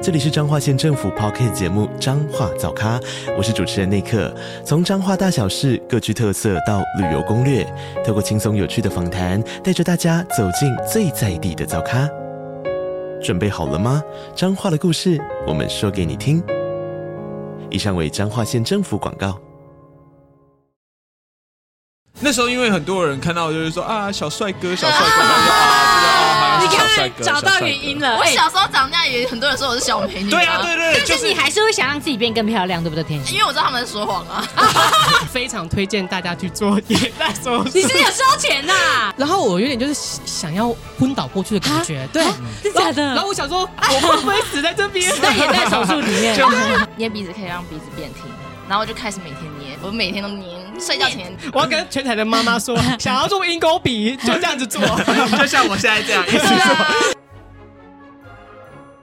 这里是彰化县政府 Podcast 节目《彰化早咖》，我是主持人内克。从彰化大小事各具特色到旅游攻略，透过轻松有趣的访谈，带着大家走进最在地的早咖。准备好了吗？彰化的故事，我们说给你听。以上为彰化县政府广告。那时候因为很多人看到就是说啊，小帅哥，小帅哥，啊。你看，找到原因了。我小时候长那样，也很多人说我是小美女。对啊，对对。但是你还是会想让自己变更漂亮，对不对？天心，因为我知道他们说谎啊。非常推荐大家去做眼袋手术。你是有收钱呐？然后我有点就是想要昏倒过去的感觉。对，是假的。然后我想说，我会不会死在这边？死在眼袋手术里面。捏鼻子可以让鼻子变挺，然后我就开始每天捏，我每天都捏。睡觉前，我要跟全台的妈妈说，想要做鹰钩鼻，就这样子做，就像我现在这样一直做。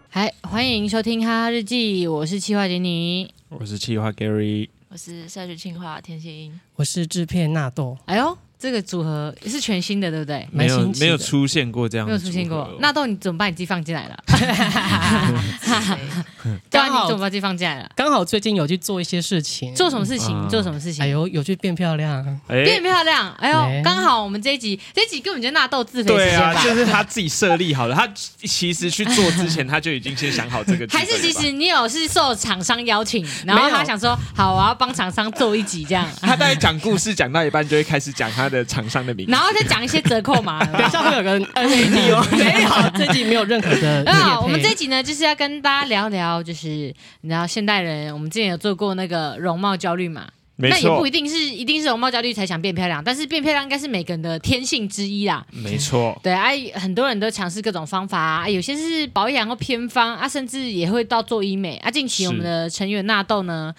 嗨，欢迎收听《哈哈日记》，我是气化杰尼，我是气化 Gary，我是社区企划天心，我是制片纳豆。哎呦。这个组合是全新的，对不对？没有没有出现过这样，没有出现过。纳豆，你怎么把你自己放进来了？刚好你怎么把自己放进来了？刚好最近有去做一些事情，做什么事情？做什么事情？哎呦，有去变漂亮，变漂亮。哎呦，刚好我们这一集，这一集根本就纳豆自肥？对啊，就是他自己设立好了。他 其实去做之前，他就已经先想好这个。还是其实你有是受厂商邀请，然后他想说，好，我要帮厂商做一集这样。他大概讲故事讲到一半，就会开始讲他的厂商的名字。然后再讲一些折扣嘛，等一下会有个 N A D 哦，没有，这集没有任何的。那我们这集呢，就是要跟大家聊聊，就是你知道现代人，我们之前有做过那个容貌焦虑嘛，没错。那也不一定是一定是容貌焦虑才想变漂亮，但是变漂亮应该是每个人的天性之一啦。没错，对啊，很多人都尝试各种方法啊，有些是保养或偏方啊，甚至也会到做医美啊。近期我们的成员纳豆呢，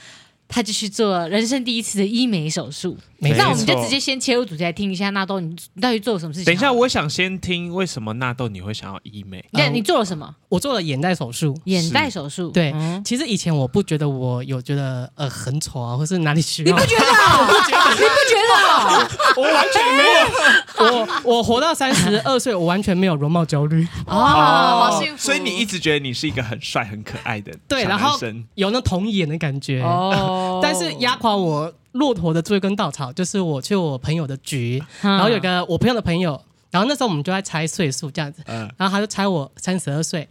他就去做人生第一次的医美手术。那我们就直接先切入主题来听一下纳豆，你到底做了什么事情？等一下，我想先听为什么纳豆你会想要医美？对，你做了什么？我做了眼袋手术。眼袋手术，对。其实以前我不觉得我有觉得呃很丑啊，或是哪里需要？你不觉得？我不觉得。你不觉得？我完全没有。我我活到三十二岁，我完全没有容貌焦虑。哦，好幸福。所以你一直觉得你是一个很帅、很可爱的对，然后有那童颜的感觉哦。但是压垮我。骆驼的最后一根稻草就是我去我朋友的局，然后有个我朋友的朋友，然后那时候我们就在猜岁数这样子，然后他就猜我三十二岁，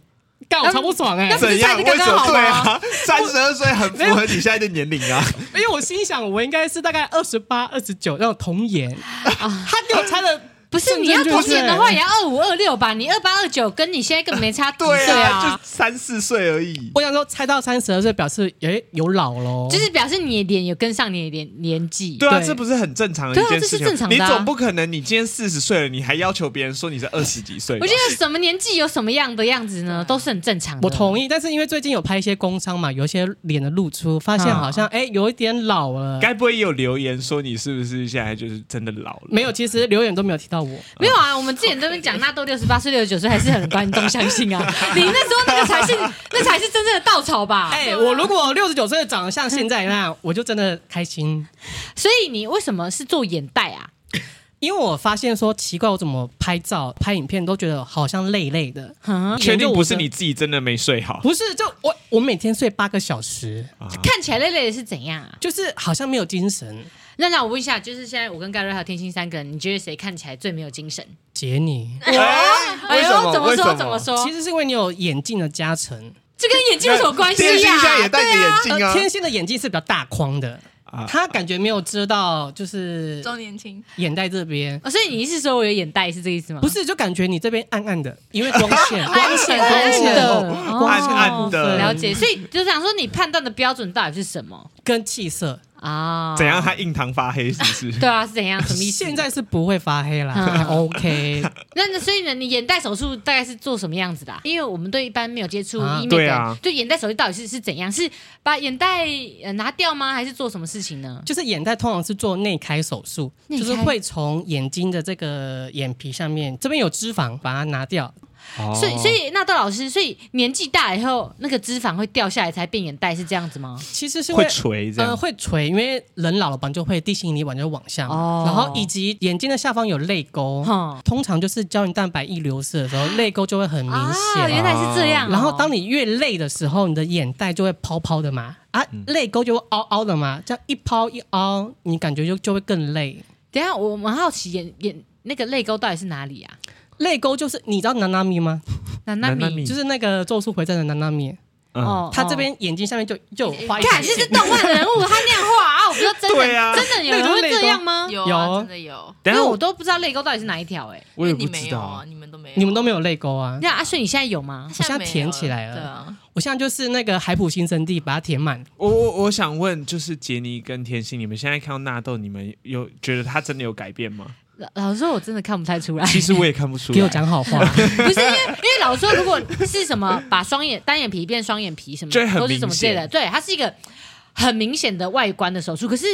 干我超不爽哎！怎样？为什么？对啊，三十二岁很符合你现在的年龄啊！因为我心想我应该是大概二十八、二十九那种童颜，他给我猜的。不是你要童年的话，也要二五二六吧？你二八二九，跟你现在根本没差 几岁啊，就三四岁而已。我想说，猜到三十二岁，表示哎有老喽，就是表示你的脸有跟上你的年年纪。对啊，这不是很正常的一件事情？这是正常的。你总不可能你今天四十岁了，你还要求别人说你是二十几岁？我觉得什么年纪有什么样的样子呢，都是很正常的。我同意，但是因为最近有拍一些工商嘛，有一些脸的露出，发现好像哎有一点老了。该不会也有留言说你是不是现在就是真的老了？没有，其实留言都没有提到我，没有啊。我们之前都在讲纳豆六十八岁、六十九岁还是很观众相信啊！你那时候那个才是那才是真正的稻草吧？哎、欸，我如果六十九岁长得像现在那样，我就真的开心。所以你为什么是做眼袋啊？因为我发现说奇怪，我怎么拍照、拍影片都觉得好像累累的。确定不是你自己真的没睡好？不是，就我我每天睡八个小时，啊、看起来累累的是怎样啊？就是好像没有精神。那那我问一下，就是现在我跟盖瑞还有天心三个人，你觉得谁看起来最没有精神？杰尼。哎呦，怎么说？怎么说？其实是因为你有眼镜的加成。这跟眼镜有什么关系呀？天心现在也戴着眼镜啊。天心的眼镜是比较大框的。他感觉没有遮到，就是周年庆眼袋这边。所以你意思说我有眼袋是这个意思吗？不是，就感觉你这边暗暗的，因为光线，光线，光线的，暗暗的。了解。所以就想说，你判断的标准到底是什么？跟气色啊？怎样？他印堂发黑是不是？对啊，是怎样？什么意思？现在是不会发黑啦、嗯、，OK。那那所以呢，你眼袋手术大概是做什么样子的、啊？因为我们对一般没有接触医美的人，啊、对眼袋手术到底是是怎样？是把眼袋拿掉吗？还是做什么事情呢？就是眼袋通常是做内开手术，就是会从眼睛的这个眼皮上面，这边有脂肪，把它拿掉。哦、所以，所以纳豆老师，所以年纪大以后，那个脂肪会掉下来才变眼袋，是这样子吗？其实是会，会垂这样，呃，会垂，因为人老了吧，就会地心引力往就往下，哦，然后以及眼睛的下方有泪沟，哦、通常就是胶原蛋白一流失的时候，泪沟就会很明显。啊、原来是这样、哦。然后当你越累的时候，你的眼袋就会泡泡的嘛，啊，泪沟就会凹凹的嘛，这样一泡一凹，你感觉就就会更累。等一下，我蛮好奇眼眼那个泪沟到底是哪里啊？泪沟就是你知道娜娜米吗？娜娜米就是那个咒术回战的娜娜米。哦，他这边眼睛下面就就画一。看，这是动漫人物，他那样画啊！我不知道真的，啊、真的有人会这样吗？有、啊，真的有。因为我都不知道泪沟到底是哪一条哎、欸。我也不知道啊，你们都没有，你们都没有泪沟啊？那阿顺，你现在有吗？我现在填起来了。对啊，我现在就是那个海普新生地，把它填满。我我我想问，就是杰尼跟甜心，你们现在看到纳豆，你们有觉得他真的有改变吗？老老实说，我真的看不太出来。其实我也看不出来。给我讲好话。不是因为，因为老实说，如果是什么把双眼单眼皮变双眼皮什么，都是什么之类的，对，它是一个很明显的外观的手术。可是。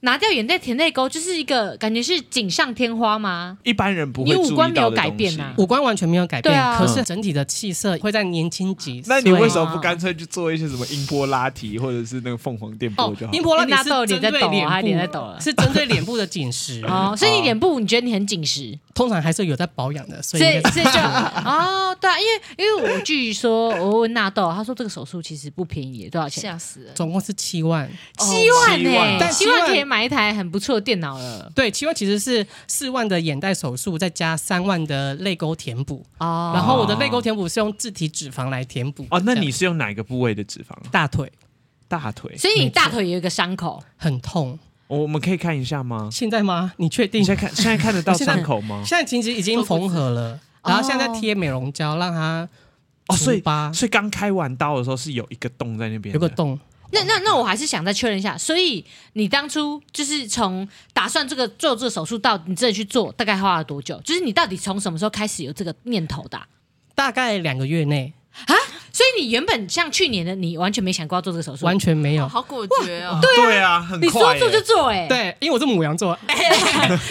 拿掉眼袋填泪沟，就是一个感觉是锦上添花吗？一般人不会。你五官没有改变呐、啊，五官完全没有改变，啊、可是整体的气色会在年轻几岁。那你为什么不干脆去做一些什么音波拉提，或者是那个凤凰电波就好？音波拉提是脸在抖，他脸在抖了，是针对脸部的紧实 哦。所以你脸部你觉得你很紧实？通常还是有在保养的，所以所以，所以就哦，对啊，因为因为我据说我问纳豆，他说这个手术其实不便宜，多少钱？吓死了，总共是七万，七万呢、七万可以买一台很不错。电脑了，对，七万其实是四万的眼袋手术，再加三万的泪沟填补哦。然后我的泪沟填补是用自体脂肪来填补哦。那你是用哪个部位的脂肪？大腿，大腿。所以你大腿有一个伤口，很痛。我我们可以看一下吗？现在吗？你确定？你现在看，现在看得到 伤口吗？现在其实已经缝合了，然后现在在贴美容胶，让它哦。所以所以刚开完刀的时候是有一个洞在那边，有个洞。那那那我还是想再确认一下，所以你当初就是从打算这个做这个手术到你真的去做，大概花了多久？就是你到底从什么时候开始有这个念头的啊？大概两个月内。啊，所以你原本像去年的你完全没想过要做这个手术，完全没有，哦、好果决哦。对啊，对啊，很快你说做就做哎、欸，对，因为我是母羊座，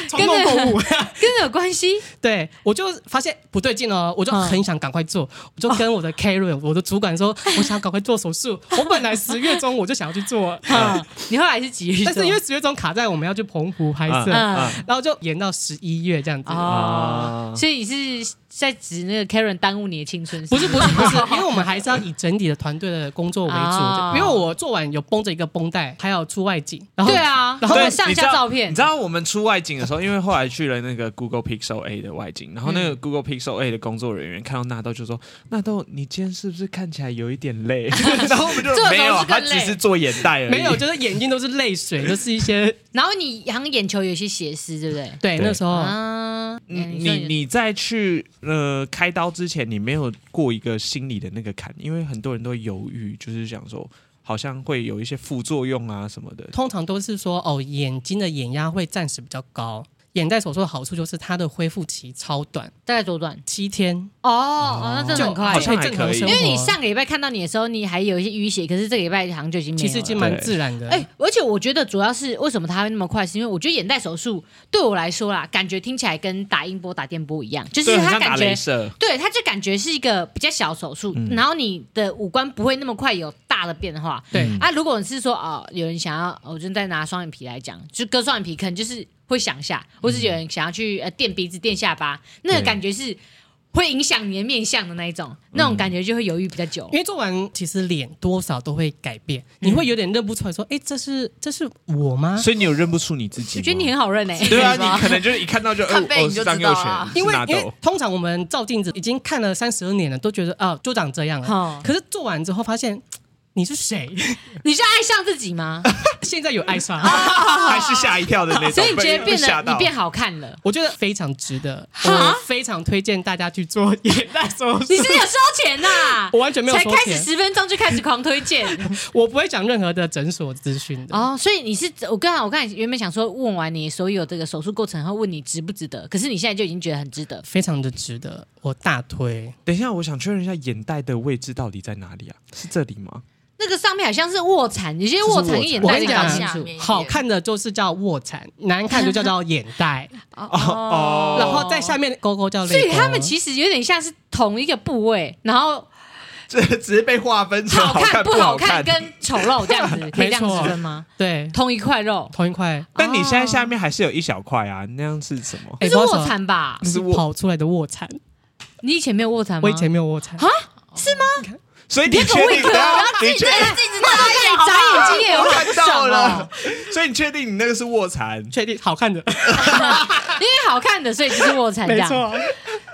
冲动购物跟这 有关系。对，我就发现不对劲哦，我就很想赶快做，我就跟我的 Karen，我的主管说，我想赶快做手术。我本来十月中我就想要去做，嗯你后来是几月？但是因为十月中卡在我们要去澎湖拍摄，然后就延到十一月这样子。哦，所以你是在指那个 Karen 耽误你的青春？不是不是不是，因为我们还是要。以整体的团队的工作为主，哦，因为我做完有绷着一个绷带，还有出外景。然后对啊，然后我们上下照片。你知道我们出外景的时候，因为后来去了那个 Google Pixel A 的外景，然后那个 Google Pixel A 的工作人员看到纳豆就说：“纳豆，你今天是不是看起来有一点累？” 然后我们就没有，他只是做眼袋而已，没有，就是眼睛都是泪水，就是一些。然后你好像眼球有些斜视，对不对？对，那时候。啊，你你你在去呃开刀之前，你没有过一个心理的那个坎，因为很多人都犹豫，就是想说好像会有一些副作用啊什么的。通常都是说哦，眼睛的眼压会暂时比较高。眼袋手术的好处就是它的恢复期超短，大概多短？七天哦哦，那真的很快，好像还可以。因为你上个礼拜看到你的时候，你还有一些淤血，可是这个礼拜好像就已经没有了。其实已经蛮自然的。哎，而且我觉得主要是为什么它会那么快，是因为我觉得眼袋手术对我来说啦，感觉听起来跟打音波、打电波一样，就是它感觉对，它就感觉是一个比较小手术，然后你的五官不会那么快有大的变化。对啊，如果你是说哦，有人想要，我就再拿双眼皮来讲，就割双眼皮，可能就是。会想下，或是有人想要去呃垫鼻子、垫下巴，那个感觉是会影响你的面相的那一种，那种感觉就会犹豫比较久。因为做完其实脸多少都会改变，你会有点认不出来，说，哎，这是这是我吗？所以你有认不出你自己？我觉得你很好认诶。对啊，你可能就是一看到就看背影就知道了。因为因为通常我们照镜子已经看了三十二年了，都觉得啊就长这样了。可是做完之后发现。你是谁？你是爱上自己吗？现在有爱上，还是吓一跳的那种？所以你觉得变得你变好看了？我觉得非常值得，我非常推荐大家去做眼袋手术。你是有收钱呐？我完全没有，才开始十分钟就开始狂推荐。我不会讲任何的诊所资讯的。哦，所以你是我刚才我刚才原本想说问完你所有这个手术过程，然后问你值不值得，可是你现在就已经觉得很值得，非常的值得，我大推。等一下，我想确认一下眼袋的位置到底在哪里啊？是这里吗？那个上面好像是卧蚕，有些卧蚕跟眼袋是搞清楚。好看的就是叫卧蚕，难看就叫做眼袋。哦哦，然后在下面勾勾叫泪沟。所以他们其实有点像是同一个部位，然后这只是被划分成好看不好看跟丑陋这样子，可以这样子分吗？对，同一块肉，同一块。但你现在下面还是有一小块啊，那样是什么？那是卧蚕吧？是跑出来的卧蚕。你以前没有卧蚕吗？我以前没有卧蚕啊？是吗？所以你确定？你确定？你眨眼睛也有看到了。所以你确定你那个是卧蚕？确定好看的，因为好看的，所以就是卧蚕。没错。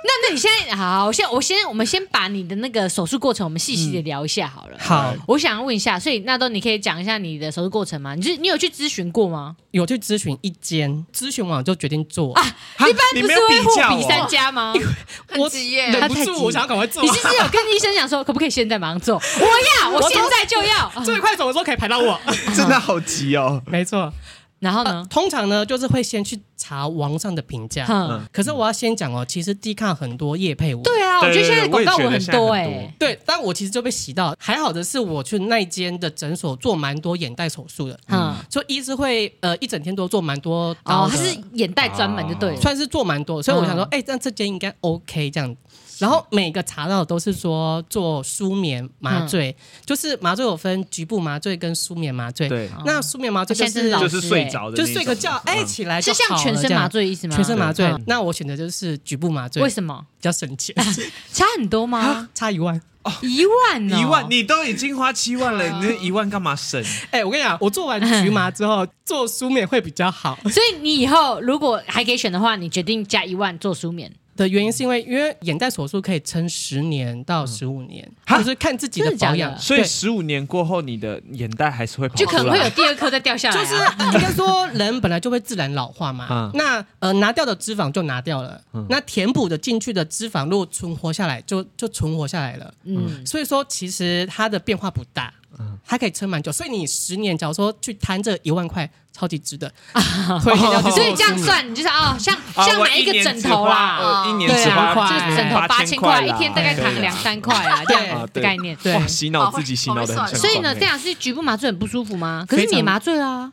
那那你现在好，我先我先我们先把你的那个手术过程，我们细细的聊一下好了。好，我想要问一下，所以纳豆你可以讲一下你的手术过程吗？你是你有去咨询过吗？有去咨询一间，咨询完就决定做啊。一般不是会货比三家吗？我忍不住，我想要赶快做。你是不是有跟医生讲说，可不可以现在马上做？我要，我现在就要。最快什么时候可以排到我？真的好急哦。没错。然后呢？通常呢，就是会先去查网上的评价。嗯。可是我要先讲哦，其实 D 看很多夜配文。对啊，我觉得现在广告文很多哎。对，但我其实就被洗到。还好的是，我去那间的诊所做蛮多眼袋手术的。嗯。所以医师会呃一整天都做蛮多。哦，他是眼袋专门就对了。算是做蛮多，所以我想说，哎，那这间应该 OK 这样。然后每个查到的都是说做舒眠麻醉，就是麻醉有分局部麻醉跟舒眠麻醉。对，那舒眠麻醉就是就是睡着的，就睡个觉，哎，起来就。是像全身麻醉意思吗？全身麻醉。那我选择就是局部麻醉。为什么？比较省钱。差很多吗？差一万。哦，一万，一万，你都已经花七万了，你那一万干嘛省？哎，我跟你讲，我做完局麻之后做舒眠会比较好。所以你以后如果还可以选的话，你决定加一万做舒眠。的原因是因为，因为眼袋手术可以撑十年到十五年，就是看自己的保养。所以十五年过后，你的眼袋还是会跑出来，就可能会有第二颗再掉下来。就是应该说，人本来就会自然老化嘛。那呃，拿掉的脂肪就拿掉了，那填补的进去的脂肪，如果存活下来，就就存活下来了。嗯，所以说其实它的变化不大，还可以撑蛮久。所以你十年，假如说去摊这一万块。超级值得，所以这样算，你就是哦，像像买一个枕头啦，一年十万块，就是枕头八千块，一天大概躺两三块啊，这样的概念。对，洗脑自己洗脑的很。所以呢，这样是局部麻醉很不舒服吗？可是你也麻醉啊，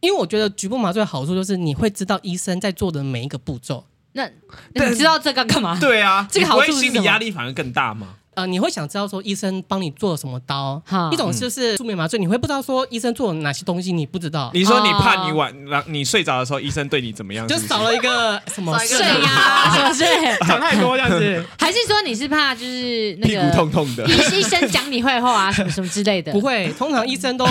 因为我觉得局部麻醉的好处就是你会知道医生在做的每一个步骤。那你知道这个干嘛？对啊，这个好处是心理压力反而更大吗？呃，你会想知道说医生帮你做了什么刀？一种就是助眠麻醉，你会不知道说医生做了哪些东西，你不知道。你说你怕你晚，让你睡着的时候，医生对你怎么样？就少了一个 什么睡呀，是不是？讲太多这样子。还是说你是怕就是那个屁股痛痛的？医生讲你坏话啊，什么什么之类的？不会，通常医生都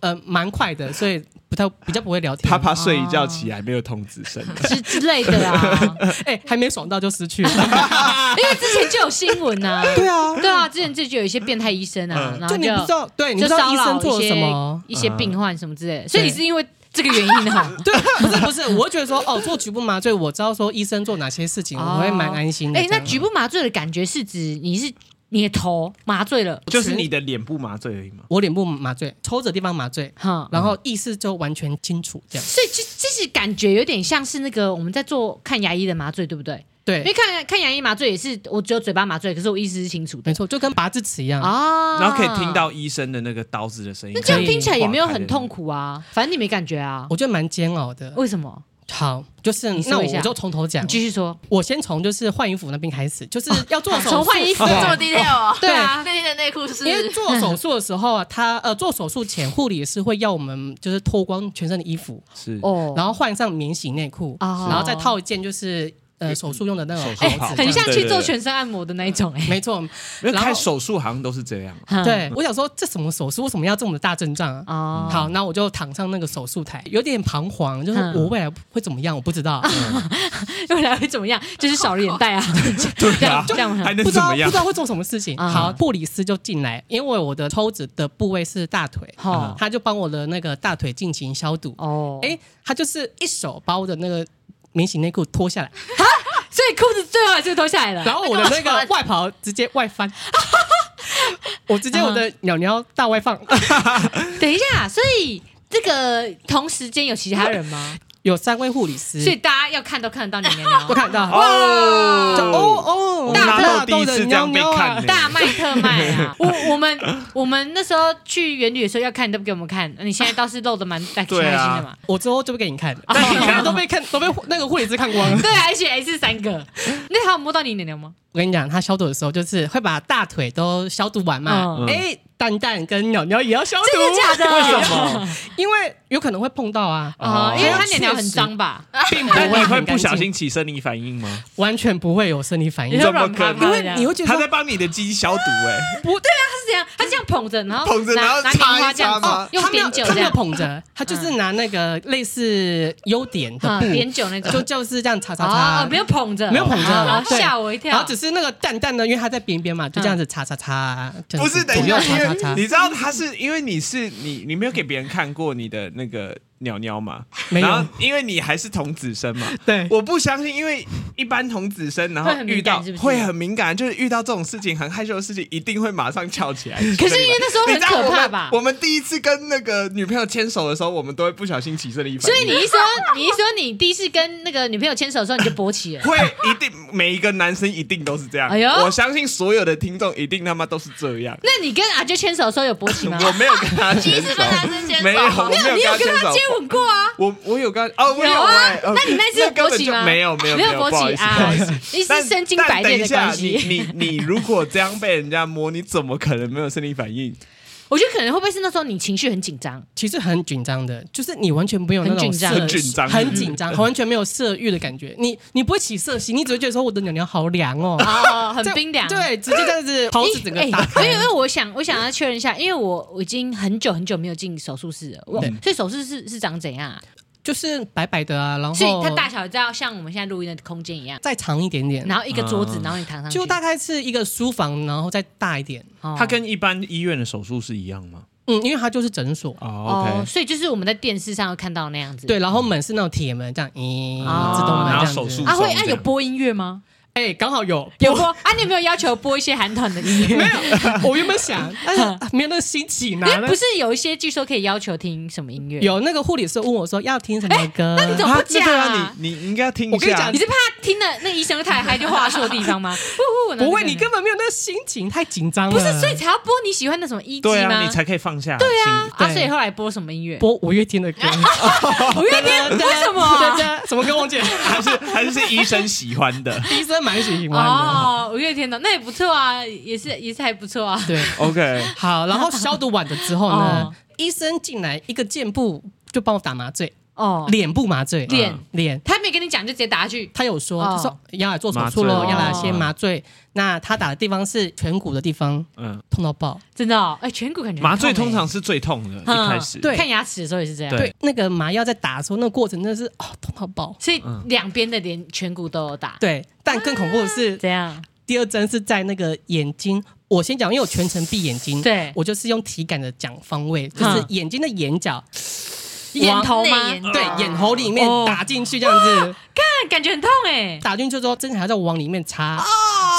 呃蛮快的，所以。不太比较不会聊天，他怕睡一觉起来没有通知声之之类的啊。哎，还没爽到就失去了，因为之前就有新闻呐。对啊，对啊，之前这就有一些变态医生啊，然后就你不知道，对，你不知道医生做了什么，一些病患什么之类的。所以你是因为这个原因哈？对，不是不是，我会觉得说哦，做局部麻醉，我知道说医生做哪些事情，我会蛮安心的。哎，那局部麻醉的感觉是指你是。你的头麻醉了，就是你的脸部麻醉而已嘛。我脸部麻醉，抽着地方麻醉，哈，然后意识就完全清楚这样。所以这这是感觉有点像是那个我们在做看牙医的麻醉，对不对？对，因为看看牙医麻醉也是我只有嘴巴麻醉，可是我意识是清楚的。没错，就跟拔智齿一样啊，然后可以听到医生的那个刀子的声音。那这样听起来也没有很痛苦啊，反正你没感觉啊。我觉得蛮煎熬的。为什么？好，就是那我就从头讲，继续说。我先从就是换衣服那边开始，就是要做手术。从换衣服这么 detail 啊？对啊，那天的内裤是。因为做手术的时候啊，他呃做手术前护理师会要我们就是脱光全身的衣服，是哦，然后换上免洗内裤，然后再套一件就是。呃手术用的那种手术袍子，很像去做全身按摩的那一种哎。没错。因为开手术好像都是这样。对，我想说这什么手术为什么要这么大阵仗啊？哦，好，那我就躺上那个手术台，有点彷徨，就是我未来会怎么样，我不知道，未来会怎么样？就是少了眼袋啊，对啊，这样吗还能不知道不怎么样知？道会做什么事情。啊好，布里斯就进来，因为我的抽脂的部位是大腿，哦他就帮我的那个大腿进行消毒。哦，哎，他就是一手把我的那个免洗内裤脱下来，所以裤子最后还是脱下来了。然后我的那个外袍直接外翻，我直接我的鸟鸟大外放。等一下，所以这个同时间有其他人吗？有三位护理师，所以大家要看都看得到你娘娘 都看到。哇哦哦，我拿到第一大豆的次这样被鸟鸟啊大卖特卖啊！我我们我们那时候去园旅的时候要看，你都不给我们看，你现在倒是露的蛮开心的嘛。我之后就不给你看，但你看都被看都被那个护理师看光了。对，而且还是三个。那他有摸到你娘娘吗？我跟你讲，他消毒的时候就是会把大腿都消毒完嘛嗯。哎，蛋蛋跟鸟鸟也要消毒，真的假的？为什么？因为有可能会碰到啊，啊，因为他确实娘娘很脏吧？并不会很干净。不小心起生理反应吗？完全不会有生理反应。你说，怎么可能。因为你会觉得他在帮你的鸡消毒哎，不对啊，他是这样，他这样捧着，然后捧着然后拿拿棉花这样哦，用碘酒这样，捧着，他就是拿那个类似优点的碘酒那种。就就是这样擦擦哦擦，，没有捧着，没有捧着哦然后吓我一跳。然后只是那个蛋蛋呢，因为它在边边嘛，就这样子擦擦擦，不是等一下，你知道他是因为你是你你没有给别人看过你的那个鸟鸟嘛？没有然后因为你还是童子身嘛，对，我不相信，因为一般童子身，然后会很敏遇到是不是会很敏感，就是遇到这种事情很害羞的事情，一定会马上翘起来。可是因为那时候很你知道可怕吧？我们第一次跟那个女朋友牵手的时候，我们都会不小心起生理反应。所以你一说，你一说你第一次跟那个女朋友牵手的时候，你就勃起了。会一定每一个男生一定都是这样。哎呦我相信所有的听众一定他妈都是这样。那你跟阿啾牵手的时候有勃起吗？我没有跟他牵第一次跟男手，生牵手，没有，我没有你有跟牵手他接。吻过啊？我我有跟他哦，我有啊那你那次勃起吗？没有没有没有勃起啊思不好意思。，一但是身经百炼的关系。你你你如果这样被人家摸，你怎么可能没有生理反应？我觉得可能会不会是那时候你情绪很紧张？其实很紧张的，就是你完全没有那种很紧张色很紧张很紧张，完全没有色欲的感觉。你你不会起色心，你只会觉得说我的鸟鸟好凉哦，哦，很冰凉。对，直接这样子袍子整个哎打开。因为因为我想我想要确认一下，因为我我已经很久很久没有进手术室了，我所以手术室是长怎样啊？就是白白的啊，然后所以它大小就要像我们现在录音的空间一样，再长一点点，然后一个桌子嗯，然后你躺上去，就大概是一个书房，然后再大一点。哦它跟一般医院的手术是一样吗？嗯，因为它就是诊所。哦哦，，OK。所以就是我们在电视上会看到那样子。对，然后门是那种铁门，这样，咦，哦自动门然后这样子。手术啊，会这样啊有播音乐吗？哎，刚好有有播啊？你有没有要求播一些韩团的音乐？没有？我原本想，但 是啊没有那个心情啊。因为不是有一些据说可以要求听什么音乐？有那个护理师问我说要听什么歌，那你怎么不讲啊，你你应该听一下我跟你讲你。是怕听了那医生太嗨就画错地方吗？不不不会，你根本没有那个心情，太紧张了。不是，所以才要播你喜欢的什么一对级吗？啊，你才可以放下。对啊，啊，所以后来播什么音乐？播五月天的歌。五月天为什么啊？什么歌王姐？还是还是是医生喜欢的。医生蛮喜欢的。哦，五月天的那也不错啊，也是也是还不错啊。对，OK，好，然后消毒完了之后呢 哦，医生进来一个箭步就帮我打麻醉，哦，脸部麻醉，脸脸。他没跟你讲就直接打下去。他有说，哦他说要来做手术喽，哦要来先麻醉。那他打的地方是颧骨的地方，嗯，痛到爆。真的哦，哎，颧骨感觉麻醉通常是最痛的，一嗯开始。对看牙齿的时候也是这样。对对，那个麻药在打的时候，那个过程真的是哦痛到爆。所以两边的连颧骨都有打。对，但更恐怖的是，这样第二针是在那个眼睛。我先讲，因为我全程闭眼睛，对我就是用体感的讲方位，就是嗯眼睛的眼角，眼头吗？对，眼喉里面哦。打进去这样子，看感觉很痛哎。打进去之后，针还要再往里面插，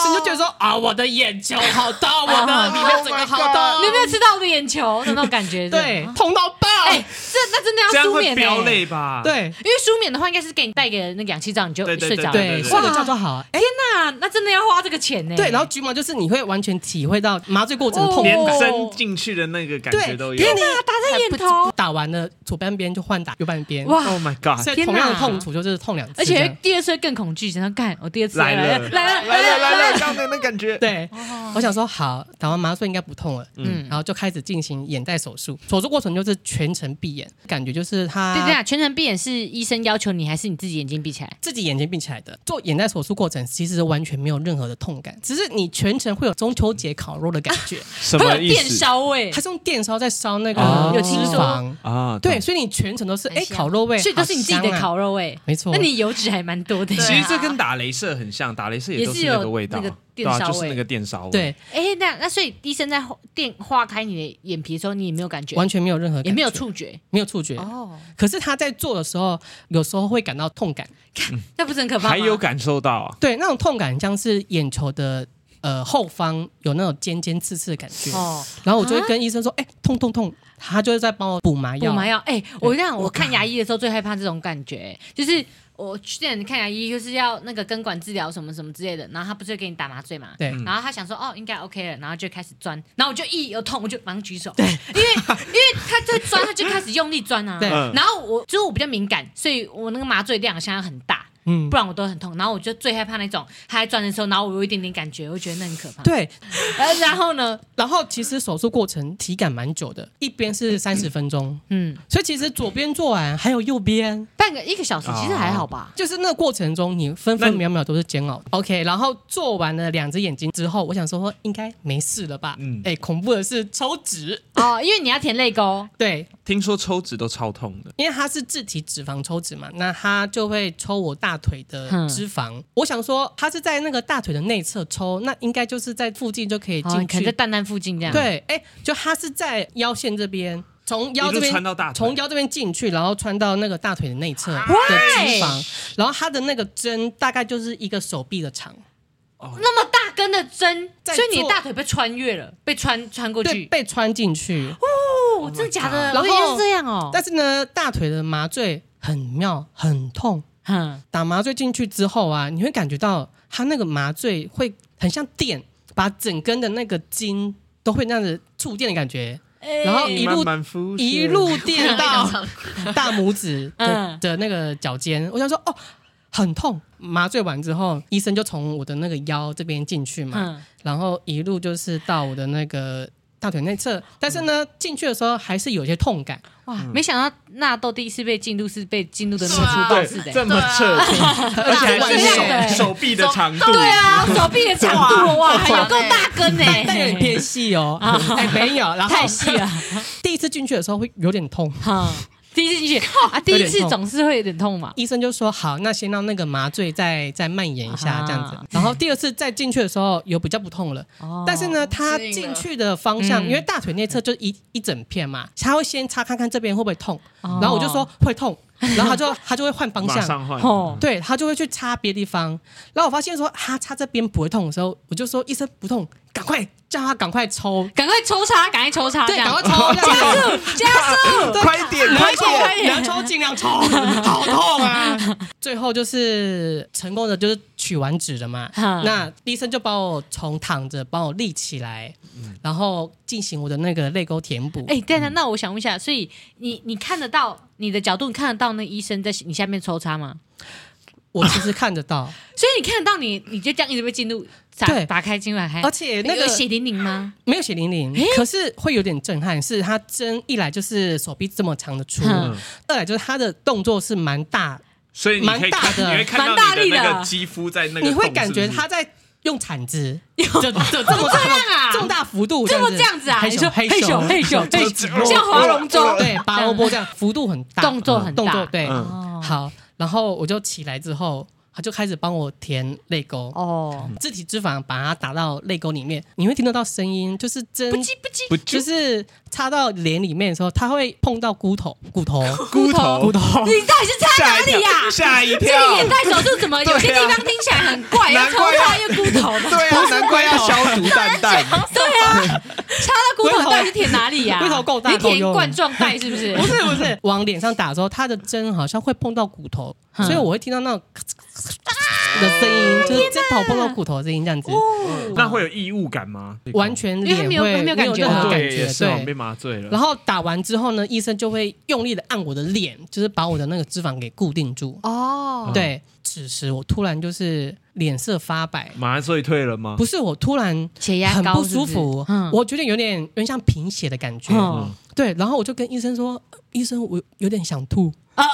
所以你就觉得说啊，我的眼球好痛，我的里面整个好痛，你有没有吃到我的眼球的那种感觉？对，痛到爆，哎，这那真的这样会要舒眠飙欸泪吧？，对因为舒眠的话，应该是给你带个那个氧气罩，你就对对睡着了。对，对睡个觉就好。哎，哪，那真的要花这个钱呢？对，然后橘毛就是你会完全体会到麻醉过程的痛，连针进去的那个感觉都有。天哪，打在眼头，打完了左半边就换打右半边。哇，Oh my God！所以同样的痛楚就是痛两次，而且第二次更恐惧，想要干我第二次来了来了来了来了，刚才那感觉。对，我想说好，打完麻醉应该不痛了，嗯，然后就开始进行眼袋手术。手术过程就是全程闭眼，感觉就是他。对对啊，全程闭眼是医生要求你，还是你自己眼睛闭起来？自己眼睛闭起来的。做眼袋手术过程其实完全没有任何的痛感，只是你全程会有中秋节烤肉的感觉。什么意思？电烧味，它是用电烧在烧那个有脂肪啊。对，所以你全程都是哎烤肉味，所以都是你自己的烤肉味。没错，那你油脂还蛮多的。其实这跟打雷射很像，打雷射也都是那个味道，那个电烧味，就是那个电烧味。对，哎，那那所以医生在电划开你的眼皮的时候，你也没有感觉，完全没有任何，也没有触觉，没有触觉。哦，可是他在做的时候，有时候会感到痛感，那不是很可怕吗？还有感受到啊？对，那种痛感像是眼球的呃后方有那种尖尖刺刺的感觉。哦，然后我就会跟医生说，哎，痛痛痛，他就是在帮我补麻药。补麻药，哎，我让我看牙医的时候最害怕这种感觉，就是。我去见看牙医，就是要那个根管治疗什么什么之类的，然后他不是会给你打麻醉嘛？对。然后他想说哦，应该 OK 了，然后就开始钻，然后我就一有痛我就马上举手，对，因为因为他在钻，他就开始用力钻啊。对。然后我就是我比较敏感，所以我那个麻醉量现在很大。嗯，不然我都很痛。然后我就最害怕那种他在转的时候，然后我有一点点感觉，我觉得那很可怕。对，呃，然后呢？然后其实手术过程体感蛮久的，一边是三十分钟，嗯，所以其实左边做完还有右边半个一个小时，其实还好吧。就是那个过程中，你分分秒秒都是煎熬。OK，然后做完了两只眼睛之后，我想说应该没事了吧？嗯，哎，恐怖的是抽脂哦，因为你要填泪沟。对，听说抽脂都超痛的，因为它是自体脂肪抽脂嘛，那它就会抽我大腿的脂肪，嗯、我想说他是在那个大腿的内侧抽，那应该就是在附近就可以进去，哦、可能在蛋蛋附近这样。对，哎，就他是在腰线这边，从腰这边穿到大腿，从腰这边进去，然后穿到那个大腿的内侧的脂肪。然后他的那个针大概就是一个手臂的长，哦，那么大根的针，所以你的大腿被穿越了，被穿穿过去，被穿进去。哦，真的假的？然后是这样哦。但是呢，大腿的麻醉很妙，很痛。嗯，打麻醉进去之后啊，你会感觉到它那个麻醉会很像电，把整根的那个筋都会那样子触电的感觉，欸、然后一路一路电到 大拇指的、嗯、的那个脚尖。我想说，哦，很痛。麻醉完之后，医生就从我的那个腰这边进去嘛，嗯、然后一路就是到我的那个。大腿内侧，但是呢，进去的时候还是有些痛感。哇，没想到纳豆第一次被进入是被进入的那么粗暴似的，这么彻底，而且还是手手臂的长度。对啊，手臂的长度哇，有够大根呢，但有点偏细哦。哎，没有，然后太细了。第一次进去的时候会有点痛。第一次进去啊，第一次总是会有点痛嘛。医生就说好，那先让那个麻醉再再蔓延一下这样子。然后第二次再进去的时候有比较不痛了。但是呢，他进去的方向，因为大腿内侧就一一整片嘛，他会先擦看看这边会不会痛。然后我就说会痛，然后他就他就会换方向，对，他就会去擦别的地方。然后我发现说他擦这边不会痛的时候，我就说医生不痛。赶快叫他赶快抽，赶快抽插，赶快抽插，对，赶快抽，加速，加速，快点，快点，能抽尽量抽，好痛啊！最后就是成功的，就是取完纸了嘛。那医生就把我从躺着帮我立起来，然后进行我的那个泪沟填补。哎，对了，那我想问一下，所以你你看得到你的角度，你看得到那医生在你下面抽插吗？我其实看得到，所以你看得到你，你就这样一直被进入。对，打开进来，而且那个血淋淋吗？没有血淋淋，可是会有点震撼。是他针一来就是手臂这么长的粗，二来就是他的动作是蛮大，所以蛮大的，你会看到你的那个肌肤在那个，你会感觉他在用铲子，就这么大，这么大幅度，这么这样子。啊？黑手黑手黑手，像划龙舟，对，拔萝卜这样，幅度很大，动作很大，动作对，好，然后我就起来之后。他就开始帮我填泪沟。哦，自体脂肪把它打到泪沟里面，你会听得到声音，就是真不叽。不叽，就是插到脸里面的时候，它会碰到骨头，骨头，骨头，骨头。你到底是插哪里呀？吓一跳！这个眼袋手术怎么有些地方听起来很怪，要抽插越骨头？对啊，难怪要消毒蛋蛋，对啊，插到骨头到底是填哪里呀？骨头够大，你填冠状带是不是？不是不是，往脸上打的时候，它的针好像会碰到骨头，所以我会听到那种咔嚓咔嚓的声音，就是针头碰到骨头的声音这样子。那会有异物感吗？完全脸会没有没有感觉，感觉对，被麻醉了。然后打完之后呢，医生就会用力的按我的脸，就是把我的那个脂肪给固定住。哦，对。此时我突然就是脸色发白，麻醉退了吗？不是，我突然血压很不舒服，我觉得有点有点像贫血的感觉。对，然后我就跟医生说：“医生，我有点想吐。”啊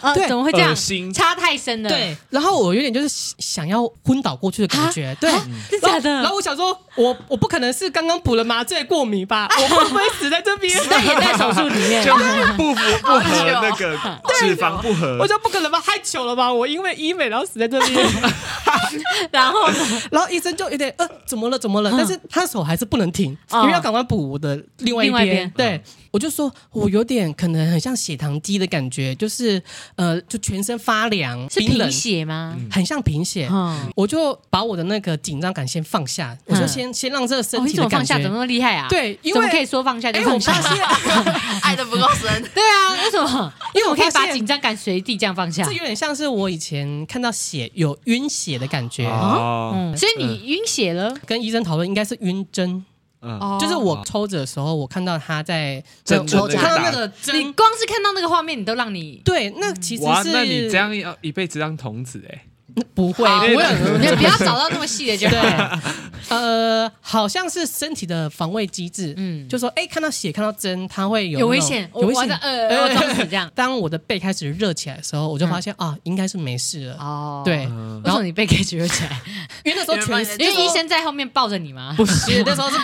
啊！对，怎么会这样？差太深了。对，然后我有点就是想要昏倒过去的感觉。对，是假的。然后我想说，我我不可能是刚刚补了麻醉过敏吧？我会不会死在这边？那也在手术里面，就不符不合那个脂肪不合。我说不可能吧？太糗了吧？我因为医美然后死在这边。然后，然后医生就有点呃，怎么了？怎么了？但是他手还是不能停，因为要赶快补我的另外一边。对。我就说，我有点可能很像血糖低的感觉，就是呃，就全身发凉，是贫血吗？很像贫血。我就把我的那个紧张感先放下，我就先先让这个身体的感觉放下，怎么那么厉害啊？对，因为可以说放下就放下，爱的不够深。对啊，为什么？因为我可以把紧张感随地这样放下。这有点像是我以前看到血有晕血的感觉。嗯，所以你晕血了？跟医生讨论，应该是晕针。嗯，就是我抽着的时候，我看到他在针，我看到那个针，你光是看到那个画面，你都让你对，那其实是，哇，那你这样要一辈子当童子哎。不会，不会，你不要找到那么细的就对。呃，好像是身体的防卫机制，嗯，就说，哎，看到血，看到针，它会有有危险，有危险，呃，这样。当我的背开始热起来的时候，我就发现啊，应该是没事了。哦，对。然后你背开始热起来，因为那时候全，因为医生在后面抱着你吗？不是，那时候是，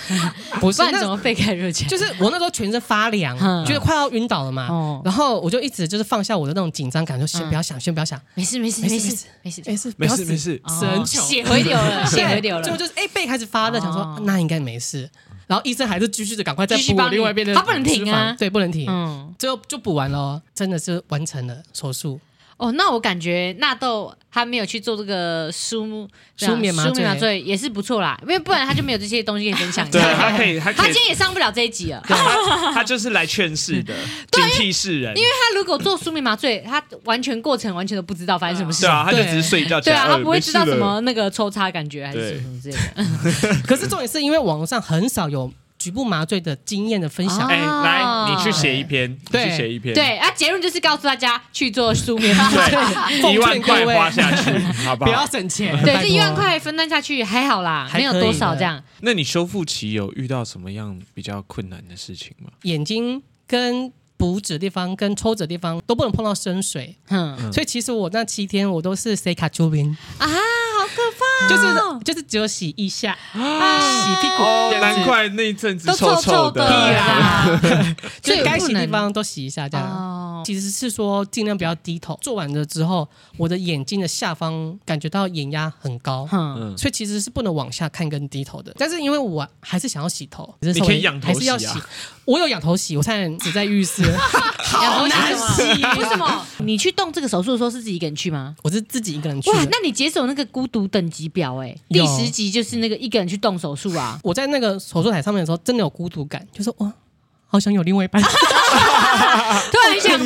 不是，那怎么背开始热起来？就是我那时候全身发凉，觉得快要晕倒了嘛。然后我就一直就是放下我的那种紧张感，就先不要想，先不要想，没事，没事，没事。没事没事。没事没事，神血回流了，血回流了。最后就是哎，背开始发热，想说那应该没事。然后医生还是继续的赶快再补另外一边的，他不能停啊，对，不能停。嗯，最后就补完了，真的是完成了手术。哦，那我感觉纳豆他没有去做这个舒舒眠麻醉也是不错啦，因为不然他就没有这些东西可以分享。对，他可以，他今天也上不了这一集了。他就是来劝世的，警惕世人。因为他如果做舒眠麻醉，他完全过程完全都不知道发生什么事。对啊，他就只是睡觉。对啊，他不会知道什么那个抽插感觉还是什么之类的。可是重点是因为网络上很少有。局部麻醉的经验的分享，哎，来，你去写一篇，去写一篇，对啊，结论就是告诉大家去做书面麻醉，一万块花下去，好不好？不要省钱，对，这一万块分担下去还好啦，没有多少这样。那你修复期有遇到什么样比较困难的事情吗？眼睛跟补纸的地方跟抽纸的地方都不能碰到深水，嗯，所以其实我那七天我都是塞卡丘边啊。好可怕，就是就是只有洗一下，啊。洗屁股，难怪那一阵子都臭臭的。呀。所以 该洗的地方都洗一下，这样。其实是说尽量不要低头。做完了之后，我的眼睛的下方感觉到眼压很高，嗯，所以其实是不能往下看跟低头的。但是因为我还是想要洗头，你可以仰头洗啊。我有仰头洗，我差点只在浴室。好难洗，为什么？你去动这个手术的时候是自己一个人去吗？我是自己一个人去。哇，那你解锁那个孤独等级表哎，第十集就是那个一个人去动手术啊。我在那个手术台上面的时候，真的有孤独感，就是哇，好想有另外一半，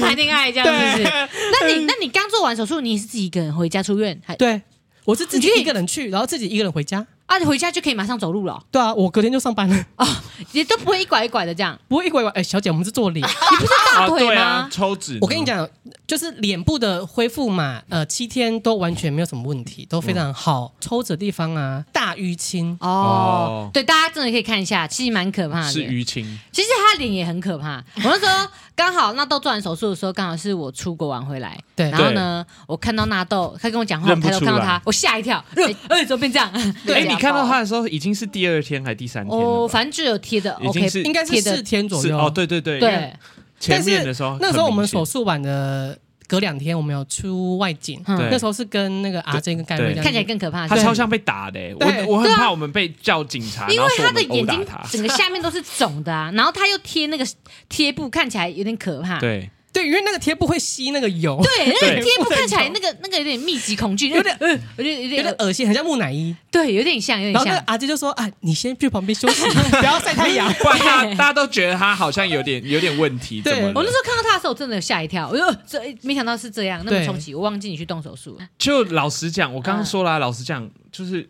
谈恋爱这样子。那你那你刚做完手术，你是自己一个人回家出院？还对，我是自己一个人去，然后自己一个人回家。啊，你回家就可以马上走路了。对啊，我隔天就上班了。哦，也都不会一拐一拐的这样，不会一拐一拐。哎，小姐，我们是做脸，你不是大腿吗？抽脂。我跟你讲，就是脸部的恢复嘛，呃，七天都完全没有什么问题，都非常好。抽脂的地方啊，大淤青哦。对，大家真的可以看一下，其实蛮可怕的。是淤青。其实他脸也很可怕。我那时候刚好纳豆做完手术的时候，刚好是我出国玩回来。对。然后呢，我看到纳豆，他跟我讲话，我抬头看到他，我吓一跳。哎，怎么变这样？对，你看到他的时候已经是第二天还是第三天？哦，反正就有贴的，OK，应该是四天左右。哦，对对对。对。前面的时候，那时候我们手术完的隔两天，我们有出外景。那时候是跟那个阿珍跟盖瑞，看起来更可怕。他超像被打的，我我很怕我们被叫警察，因为他的眼睛整个下面都是肿的啊，然后他又贴那个贴布，看起来有点可怕。对。对，因为那个贴布会吸那个油，对，那个贴布看起来那个那个有点密集恐惧，有点嗯，有点有点有点恶心，很像木乃伊。对，有点像，有点像。然后阿杰就说：“啊，你先去旁边休息，不要晒太阳。”不然大大家都觉得他好像有点有点问题。对，我那时候看到他的时候，我真的吓一跳，我就这没想到是这样，那么冲击，我忘记你去动手术了。就老实讲，我刚刚说了，老实讲就是。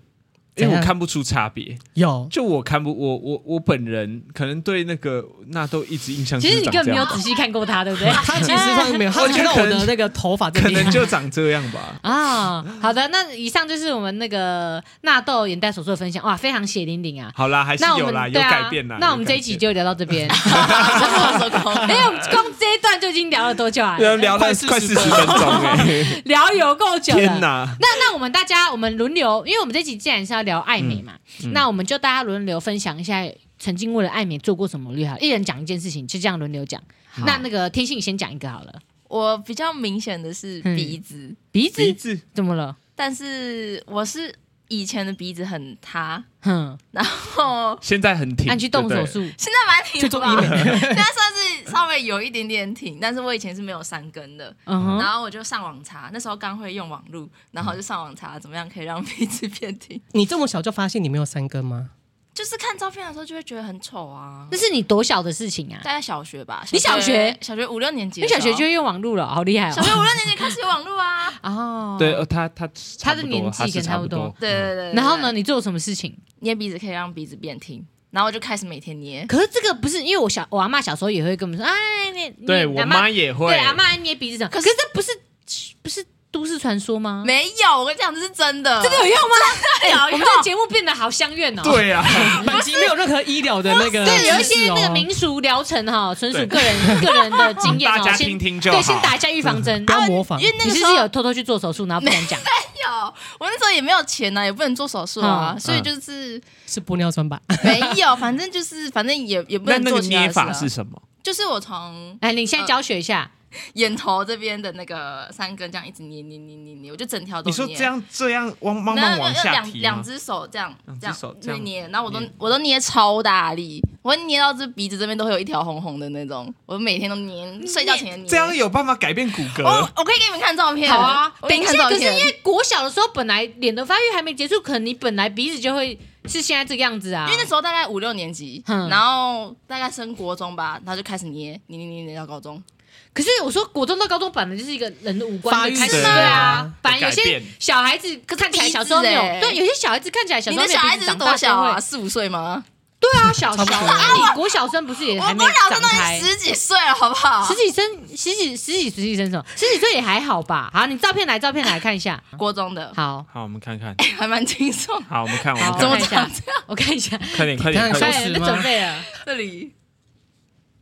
因为我看不出差别，有就我看不我我我本人可能对那个纳豆一直印象，其实你根本没有仔细看过他，对不对？他其实上没有，他觉得我的那个头发可能就长这样吧。啊，好的，那以上就是我们那个纳豆眼袋手术的分享，哇，非常血淋淋啊！好啦，还是有啦，有改变啦。那我们这一集就聊到这边。哎，我们光这一段就已经聊了多久啊？聊了快快四十分钟哎，聊有够久。天哪！那那我们大家我们轮流，因为我们这集既然是要聊爱美嘛，嗯嗯、那我们就大家轮流分享一下曾经为了爱美做过什么厉害，一人讲一件事情，就这样轮流讲。那那个天性，你先讲一个好了。我比较明显的是鼻子，嗯、鼻子？鼻子？怎么了？但是我是以前的鼻子很塌，哼，然后现在很挺，你去动手术，现在蛮挺的吧？现在算是稍微有一点点挺，但是我以前是没有三根的，嗯、然后我就上网查，那时候刚会用网路，然后就上网查怎么样可以让鼻子变挺。你这么小就发现你没有三根吗？就是看照片的时候就会觉得很丑啊！这是你多小的事情啊？大概小学吧。你小学小学五六年级，你小学就会用网络了，好厉害哦！小学五六年级开始有网络啊！哦，对，他他他的年纪跟差不多。对对对。然后呢，你做了什么事情？捏鼻子可以让鼻子变挺，然后就开始每天捏。可是这个不是因为我小我阿妈小时候也会跟我们说，哎，你。对我妈也会，对阿妈捏鼻子什么？可是这不是不是。都市传说吗？没有，我跟你讲，这是真的。这个有用吗？我们这个节目变得好相怨哦。对啊，本集没有任何医疗的那个。对，有一些那个民俗疗程哈，纯属个人 个人的经验哦。大家听听就好。对，先打一下预防针，不要模仿。因为那个时候有偷偷去做手术，然后不敢讲。没有，我那时候也没有钱呐，也不能做手术啊，所以就是是玻尿酸吧？没有，反正就是反正也也不能做。那捏法是什么？就是我从哎，你现在教学一下。眼头这边的那个三根，这样一直捏捏捏捏捏，我就整条都捏。你说这样这样往慢慢往下？两两只手这样这样捏捏，然后我都我都捏超大力，我会捏到这鼻子这边都会有一条红红的那种，我每天都捏，睡觉前捏。这样有办法改变骨骼？我可以给你们看照片。好啊，等一下，可是因为国小的时候本来脸的发育还没结束，可能你本来鼻子就会是现在这个样子啊。因为那时候大概五六年级，然后大概升国中吧，然后就开始捏捏捏捏捏到高中。可是我说，国中到高中本来就是一个人的五官的开始，对啊，反正有些小孩子看起来小时候没有，对，有些小孩子看起来小时候没有，小孩子是多小啊？四五岁吗？对啊，小小啊，你国小生不是也还没长开？十几岁了，好不好？十几生，十几十几十几生什么？十几岁也还好吧？好，你照片来，照片来看一下，国中的。好，好，我们看看，还蛮轻松。好，我们看，我们看一下，我看一下，快点，快点，快点，准备了，这里。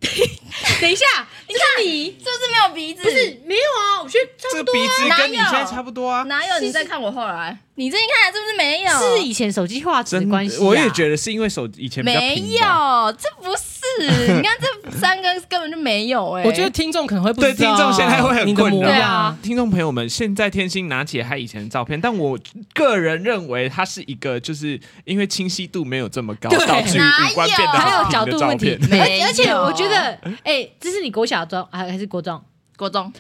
等一下，你看你是不是没有鼻子？不是，没有啊，我觉得差不多啊。这个鼻子跟你现在差不多啊。哪有？你再看我后来。你最近看是不是没有？是以前手机画质的关系。我也觉得是因为手以前没有，这不是。你看这三根根本就没有哎。我觉得听众可能会不知道。对，听众现在会很困扰。对啊，听众朋友们，现在天心拿起他以前的照片，但我个人认为他是一个，就是因为清晰度没有这么高，导致五官变得还有角度问题。而而且我觉得，哎，这是你国小妆还还是国中？国中。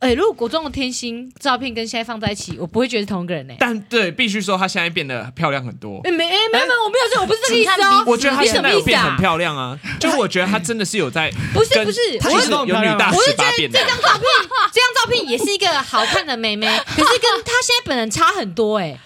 哎，如果国中的天心照片跟现在放在一起，我不会觉得是同一个人呢。但对，必须说她现在变得漂亮很多。哎，没，哎，没有，没有，我没有这，我不是这个意思哦。我觉得他现在有变很漂亮啊，就我觉得她真的是有在，不是不是，他是有女大十八变的。这张照片，这张照片也是一个好看的妹妹，可是跟她现在本人差很多哎，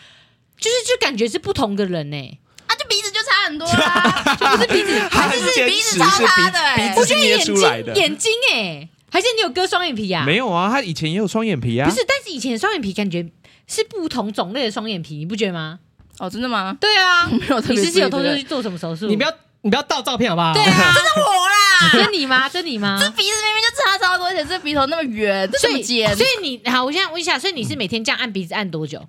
就是就感觉是不同的人呢。啊，就鼻子就差很多啦，就不是鼻子，还是鼻子超差的哎，我觉得眼睛眼睛哎。还是你有割双眼皮呀？没有啊，他以前也有双眼皮啊。不是，但是以前的双眼皮感觉是不同种类的双眼皮，你不觉得吗？哦，真的吗？对啊，没有。你是不是有偷偷去做什么手术？你不要，你不要盗照片好不好？对啊，这是我啦，这是你吗？这是你吗？这鼻子明明就差超多，而且这鼻头那么圆，这么尖。所以你好，我现在问一下，所以你是每天这样按鼻子按多久？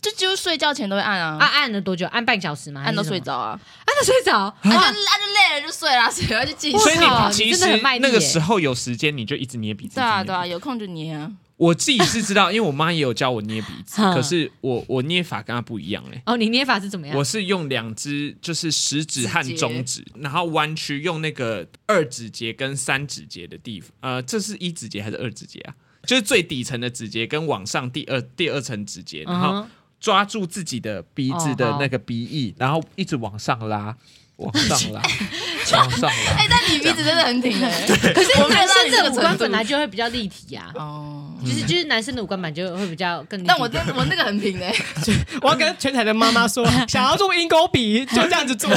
就就睡觉前都会按啊。啊，按了多久？按半小时吗？按到睡着啊？按到睡着？按就按就累了就睡了，睡了就继续。所以你其实那个时候有时间你就一直捏鼻子。对啊对啊，有空就捏啊。我自己是知道，因为我妈也有教我捏鼻子，可是我我捏法跟她不一样哎。哦，你捏法是怎么样？我是用两只，就是食指和中指，然后弯曲，用那个二指节跟三指节的地方，呃，这是一指节还是二指节啊？就是最底层的指节跟往上第二第二层指节，然后抓住自己的鼻子的那个鼻翼，然后一直往上拉。往上拉，往上拉。哎，但你鼻子真的很挺哎。对，可是男生的五官本来就会比较立体呀。哦。就是就是男生的五官版就会比较更。但我真我那个很平哎。我要跟全台的妈妈说，想要做鹰钩鼻，就这样子做，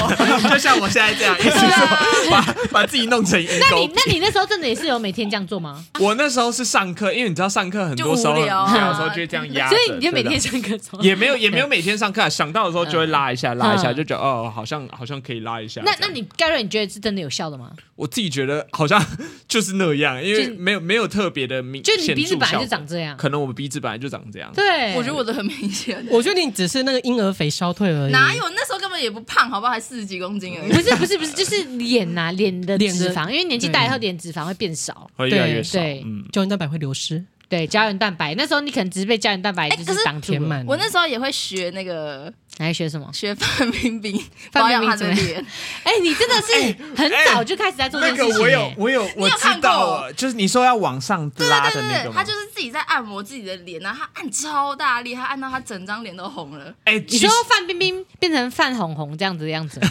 就像我现在这样，一直做，把把自己弄成鹰钩。那你那你那时候真的也是有每天这样做吗？我那时候是上课，因为你知道上课很多时候，有时候就会这样压。所以你就每天上课做？也没有也没有每天上课，想到的时候就会拉一下拉一下，就觉得哦，好像好像可以拉一下。那那你。盖瑞，你觉得是真的有效的吗？我自己觉得好像就是那样，因为没有没有特别的明显，就你鼻子本来就长这样，可能我们鼻子本来就长这样。对，我觉得我的很明显。我觉得你只是那个婴儿肥消退而已。哪有？那时候根本也不胖，好不好？还四十几公斤而已。不是不是不是，就是脸呐，脸的脂肪，因为年纪大以后脸脂肪会变少，会越来越少，嗯，胶原蛋白会流失。对，胶原蛋白，那时候你可能只是被胶原蛋白就是挡填满。我那时候也会学那个。还学什么？学范冰冰保养她的脸。哎，你真的是很早就开始在做这件事情。那个我有，我有，我知道。就是你说要往上拉的那个。他就是自己在按摩自己的脸，然后他按超大力，他按到他整张脸都红了。哎，你说范冰冰变成范红红这样子的样子。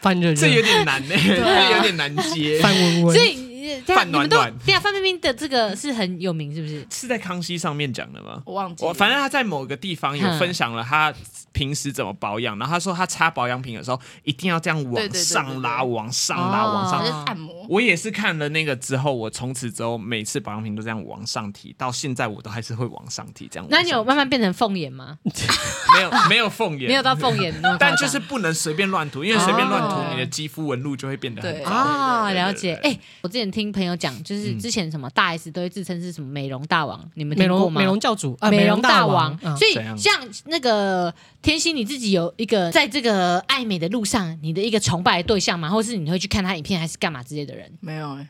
范热热，这有点难呢，这有点难接。范温温。所以。范暖暖，对啊，范冰冰的这个是很有名，是不是？是在康熙上面讲的吗？我忘记。我反正他在某个地方有分享了他平时怎么保养，然后他说他擦保养品的时候一定要这样往上拉，往上拉，往上按摩。我也是看了那个之后，我从此之后每次保养品都这样往上提，到现在我都还是会往上提这样。那你有慢慢变成凤眼吗？没有，没有凤眼，没有到凤眼，但就是不能随便乱涂，因为随便乱涂你的肌肤纹路就会变得很啊。了解。哎，我之前听朋友讲，就是。是之前什么大 S 都会自称是什么美容大王，你们听过吗？美容教主啊，美容大王。所以像那个天心，你自己有一个在这个爱美的路上，你的一个崇拜的对象吗？或是你会去看他影片，还是干嘛之类的人？没有哎，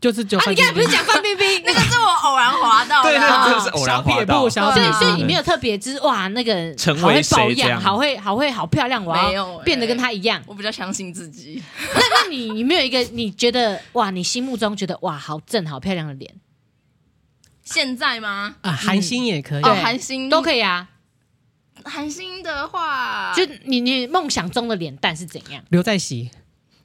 就是就啊，你刚才不是讲范冰冰？那个是我偶然滑到的，对，那是偶然滑到。所以所以你没有特别之哇，那个好会保养，好会好会好漂亮，我要变得跟他一样。我比较相信自己。那那你你没有一个你觉得哇，你心目中觉得哇好正好漂亮的脸？现在吗？啊，韩星也可以，哦，韩星都可以啊。韩星的话，就你你梦想中的脸蛋是怎样？刘在熙。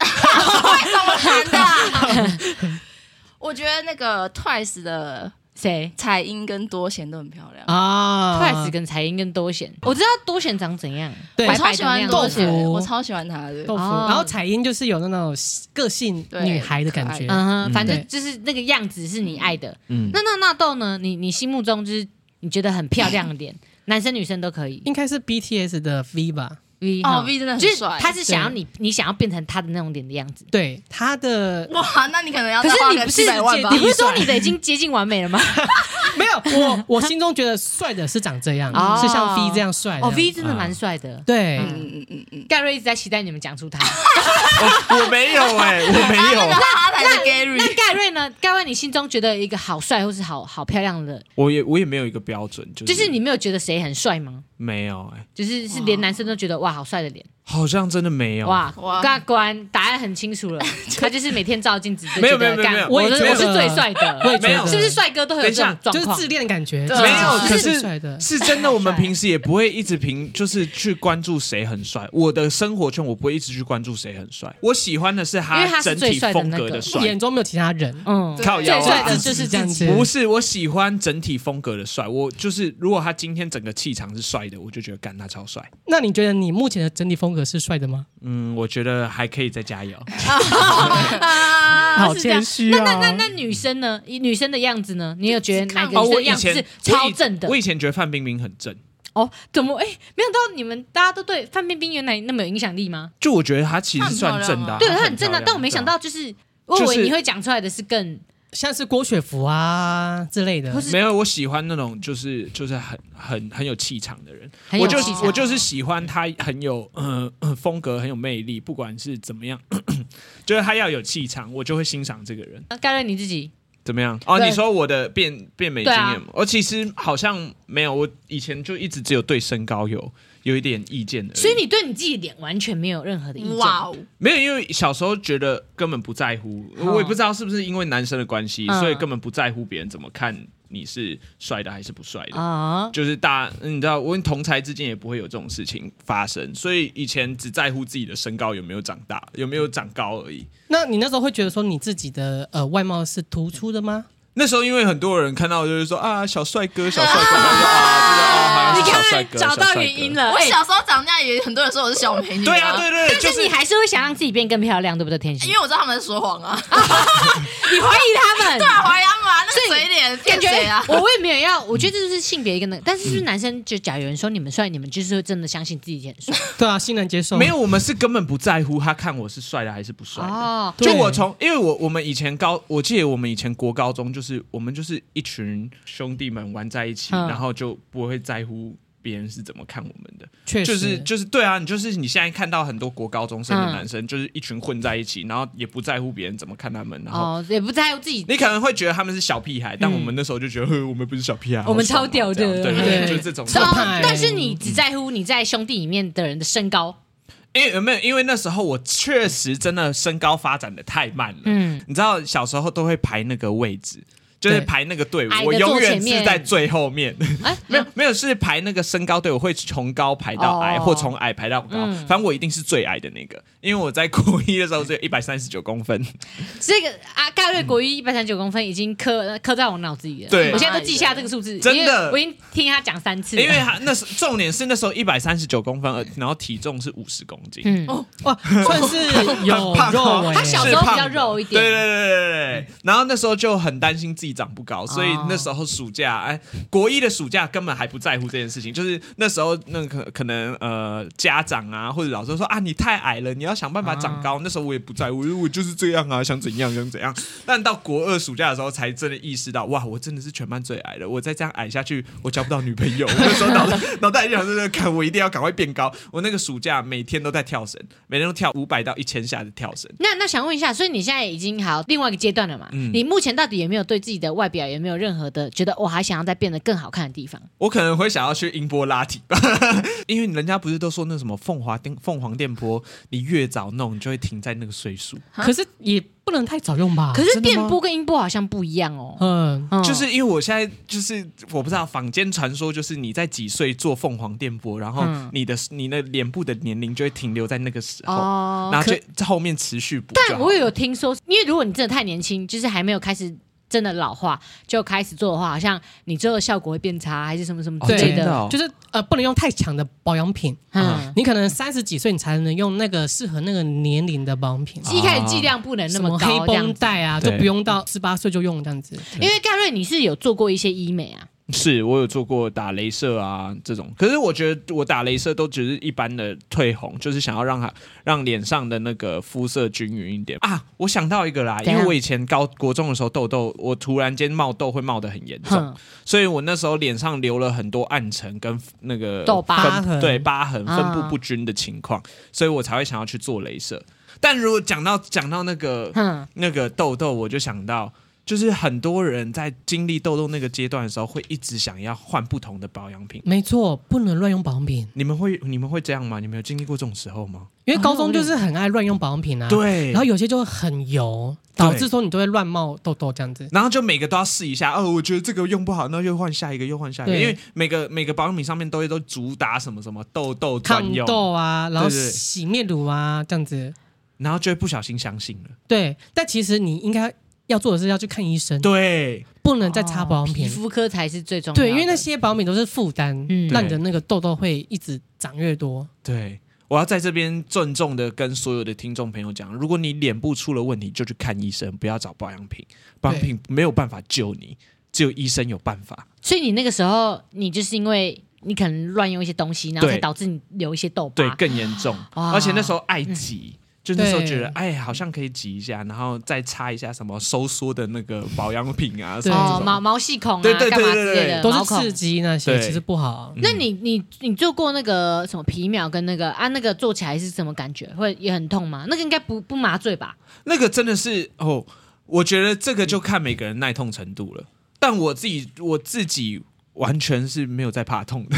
为什么男的？我觉得那个 Twice 的谁，彩英跟多贤都很漂亮。啊。Twice 跟彩英跟多贤，我知道多贤长怎样，对，我超喜欢多贤，我超喜欢他的。然后彩英就是有那种个性女孩的感觉，嗯哼，反正就是那个样子是你爱的。嗯，那那纳豆呢？你你心目中就是你觉得很漂亮的脸，男生女生都可以，应该是 BTS 的 V 吧。V 哦，V 真的很帅。他是想要你，你想要变成他的那种脸的样子。对，他的哇，那你可能要。可是你不是你不是说你的已经接近完美了吗？没有，我我心中觉得帅的是长这样，是像 V 这样帅。哦，V 真的蛮帅的。对，嗯嗯嗯嗯。盖瑞一直在期待你们讲出他。我没有哎，我没有。他才是 Gary。那盖瑞呢？盖瑞，你心中觉得一个好帅或是好好漂亮的？我也我也没有一个标准，就是你没有觉得谁很帅吗？没有哎，就是是连男生都觉得哇，好帅的脸。好像真的没有哇！哇，果然答案很清楚了，他就是每天照镜子就没有没有没有，我我是最帅的，我也觉得是不是帅哥都很有这种状况？就是自恋的感觉，没有，可是是真的。我们平时也不会一直评就是去关注谁很帅。我的生活圈我不会一直去关注谁很帅，我喜欢的是他整体风格的帅，眼中没有其他人。嗯，最帅的就是这样子。不是，我喜欢整体风格的帅。我就是如果他今天整个气场是帅的，我就觉得干他超帅。那你觉得你目前的整体风格是帅的吗？嗯，我觉得还可以再加油。好谦虚啊！那那那那女生呢？女生的样子呢？你有觉得哪个女生样子是超正的？我以前觉得范冰冰很正。哦，怎么？哎，没想到你们大家都对范冰冰原来那么有影响力吗？就我觉得她其实算正的，对，她很正的。但我没想到，就是我以为你会讲出来的是更。像是郭雪芙啊之类的，没有，我喜欢那种就是就是很很很有气场的人，我就我就是喜欢他很有呃风格很有魅力，不管是怎么样，就是他要有气场，我就会欣赏这个人。那盖瑞你自己，怎么样？哦，你说我的变变美经验吗？我其实好像没有，我以前就一直只有对身高有有一点意见的。所以你对你自己脸完全没有任何的意见？哇哦，没有，因为小时候觉得根本不在乎，我也不知道是不是因为男生的关系，所以根本不在乎别人怎么看。你是帅的还是不帅的啊？就是大，你知道，我跟同才之间也不会有这种事情发生，所以以前只在乎自己的身高有没有长大，有没有长高而已。那你那时候会觉得说你自己的呃外貌是突出的吗？那时候因为很多人看到就是说啊，小帅哥，小帅哥，啊，这个啊，小帅哥，找到原因了。我小时候长那样，也很多人说我是小美女。对啊，对对。但是你还是会想让自己变更漂亮，对不对，天心？因为我知道他们在说谎啊。你怀疑他们？对啊，怀疑他们啊。那嘴脸感觉啊，我我也没有要，我觉得这就是性别一个那个，但是是男生就假如有人说你们帅，你们就是会真的相信自己很帅。对啊，欣然接受。没有，我们是根本不在乎他看我是帅的还是不帅的。哦。就我从，因为我我们以前高，我记得我们以前国高中就是我们就是。一群兄弟们玩在一起，嗯、然后就不会在乎别人是怎么看我们的。确实，就是就是对啊，你就是你现在看到很多国高中生的男生，嗯、就是一群混在一起，然后也不在乎别人怎么看他们，然后、哦、也不在乎自己。你可能会觉得他们是小屁孩，嗯、但我们那时候就觉得，呵，我们不是小屁孩，我们超屌的，对对对，就是这种。但是你只在乎你在兄弟里面的人的身高。因为有没有？因为那时候我确实真的身高发展的太慢了。嗯，你知道小时候都会排那个位置。就是排那个队伍，我永远是在最后面。哎 没有没有，是排那个身高队我，会从高排到矮，或从矮排到高。反正我一定是最矮的那个，因为我在国一的时候只有一百三十九公分。这个啊，盖瑞国一一百三十九公分已经刻刻在我脑子里了。对，我现在都记下这个数字，真的，我已经听他讲三次。因为他那时重点是那时候一百三十九公分，然后体重是五十公斤。嗯哦哇，算是 有胖肉。他小时候比较肉一点。对对对对对。然后那时候就很担心自己。长不高，所以那时候暑假，哎，国一的暑假根本还不在乎这件事情。就是那时候，那可可能呃，家长啊或者老师说啊，你太矮了，你要想办法长高。那时候我也不在乎，因为我就是这样啊，想怎样想怎样。但到国二暑假的时候，才真的意识到，哇，我真的是全班最矮的。我再这样矮下去，我交不到女朋友。那时候脑袋脑袋一想，就是看我一定要赶快变高。我那个暑假每天都在跳绳，每天都跳五百到一千下的跳绳。那那想问一下，所以你现在已经好另外一个阶段了嘛？嗯，你目前到底有没有对自己的外表也没有任何的觉得我还想要再变得更好看的地方？我可能会想要去音波拉提吧，因为人家不是都说那什么凤凰电凤凰电波，你越早弄，你就会停在那个岁数。可是也不能太早用吧？可是电波跟音波好像不一样哦。嗯，就是因为我现在就是我不知道坊间传说，就是你在几岁做凤凰电波，然后你的你的脸部的年龄就会停留在那个时候，然后就在后面持续补。但我也有听说，因为如果你真的太年轻，就是还没有开始。真的老化就开始做的话，好像你最后效果会变差，还是什么什么之类的，哦哦、就是呃不能用太强的保养品。嗯，你可能三十几岁你才能用那个适合那个年龄的保养品。一开始剂量不能那么高，黑绷带啊，就不用到十八岁就用这样子。因为盖瑞你是有做过一些医美啊。是我有做过打镭射啊这种，可是我觉得我打镭射都只是一般的褪红，就是想要让它让脸上的那个肤色均匀一点啊。我想到一个啦，因为我以前高国中的时候痘痘，我突然间冒痘会冒得很严重，所以我那时候脸上留了很多暗沉跟那个痘疤，对疤痕分布不均的情况，所以我才会想要去做镭射。但如果讲到讲到那个哼那个痘痘，我就想到。就是很多人在经历痘痘那个阶段的时候，会一直想要换不同的保养品。没错，不能乱用保养品。你们会你们会这样吗？你们有经历过这种时候吗？因为高中就是很爱乱用保养品啊。对。然后有些就很油，导致说你都会乱冒痘痘这样子。然后就每个都要试一下。哦，我觉得这个用不好，那又换下一个，又换下一个。因为每个每个保养品上面都会都主打什么什么痘痘专用抗痘啊，然后洗面乳啊这样子。然后就会不小心相信了。对，但其实你应该。要做的是要去看医生，对，不能再擦保养品，皮肤科才是最重要的。对，因为那些保养品都是负担，嗯，让你的那个痘痘会一直长越多。对，我要在这边郑重的跟所有的听众朋友讲，如果你脸部出了问题，就去看医生，不要找保养品，保养品没有办法救你，只有医生有办法。所以你那个时候，你就是因为你可能乱用一些东西，然后才导致你留一些痘疤，对，更严重，而且那时候爱挤。嗯就那时候觉得，哎，好像可以挤一下，然后再擦一下什么收缩的那个保养品啊，什么毛毛细孔啊，对对对对，都是刺激那些，其实不好。那你你你做过那个什么皮秒跟那个啊，那个做起来是什么感觉？会也很痛吗？那个应该不不麻醉吧？那个真的是哦。我觉得这个就看每个人耐痛程度了。但我自己我自己完全是没有在怕痛的，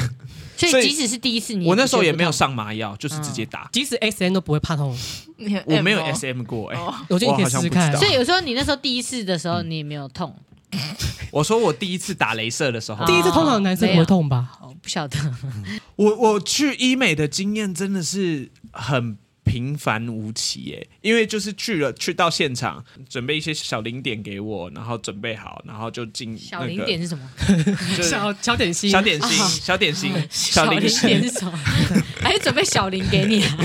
所以即使是第一次你，我那时候也没有上麻药，就是直接打，即使 S M 都不会怕痛。我没有 S M 过，哎，我觉得你可以试试看。所以有时候你那时候第一次的时候，你也没有痛。我说我第一次打镭射的时候，第一次通常男生不会痛吧？哦，不晓得。我我去医美的经验真的是很。平凡无奇耶，因为就是去了，去到现场，准备一些小零点给我，然后准备好，然后就进、那个。小零点是什么？小小点心，小点心，小点心，小零点是什么？还是准备小零给你、啊？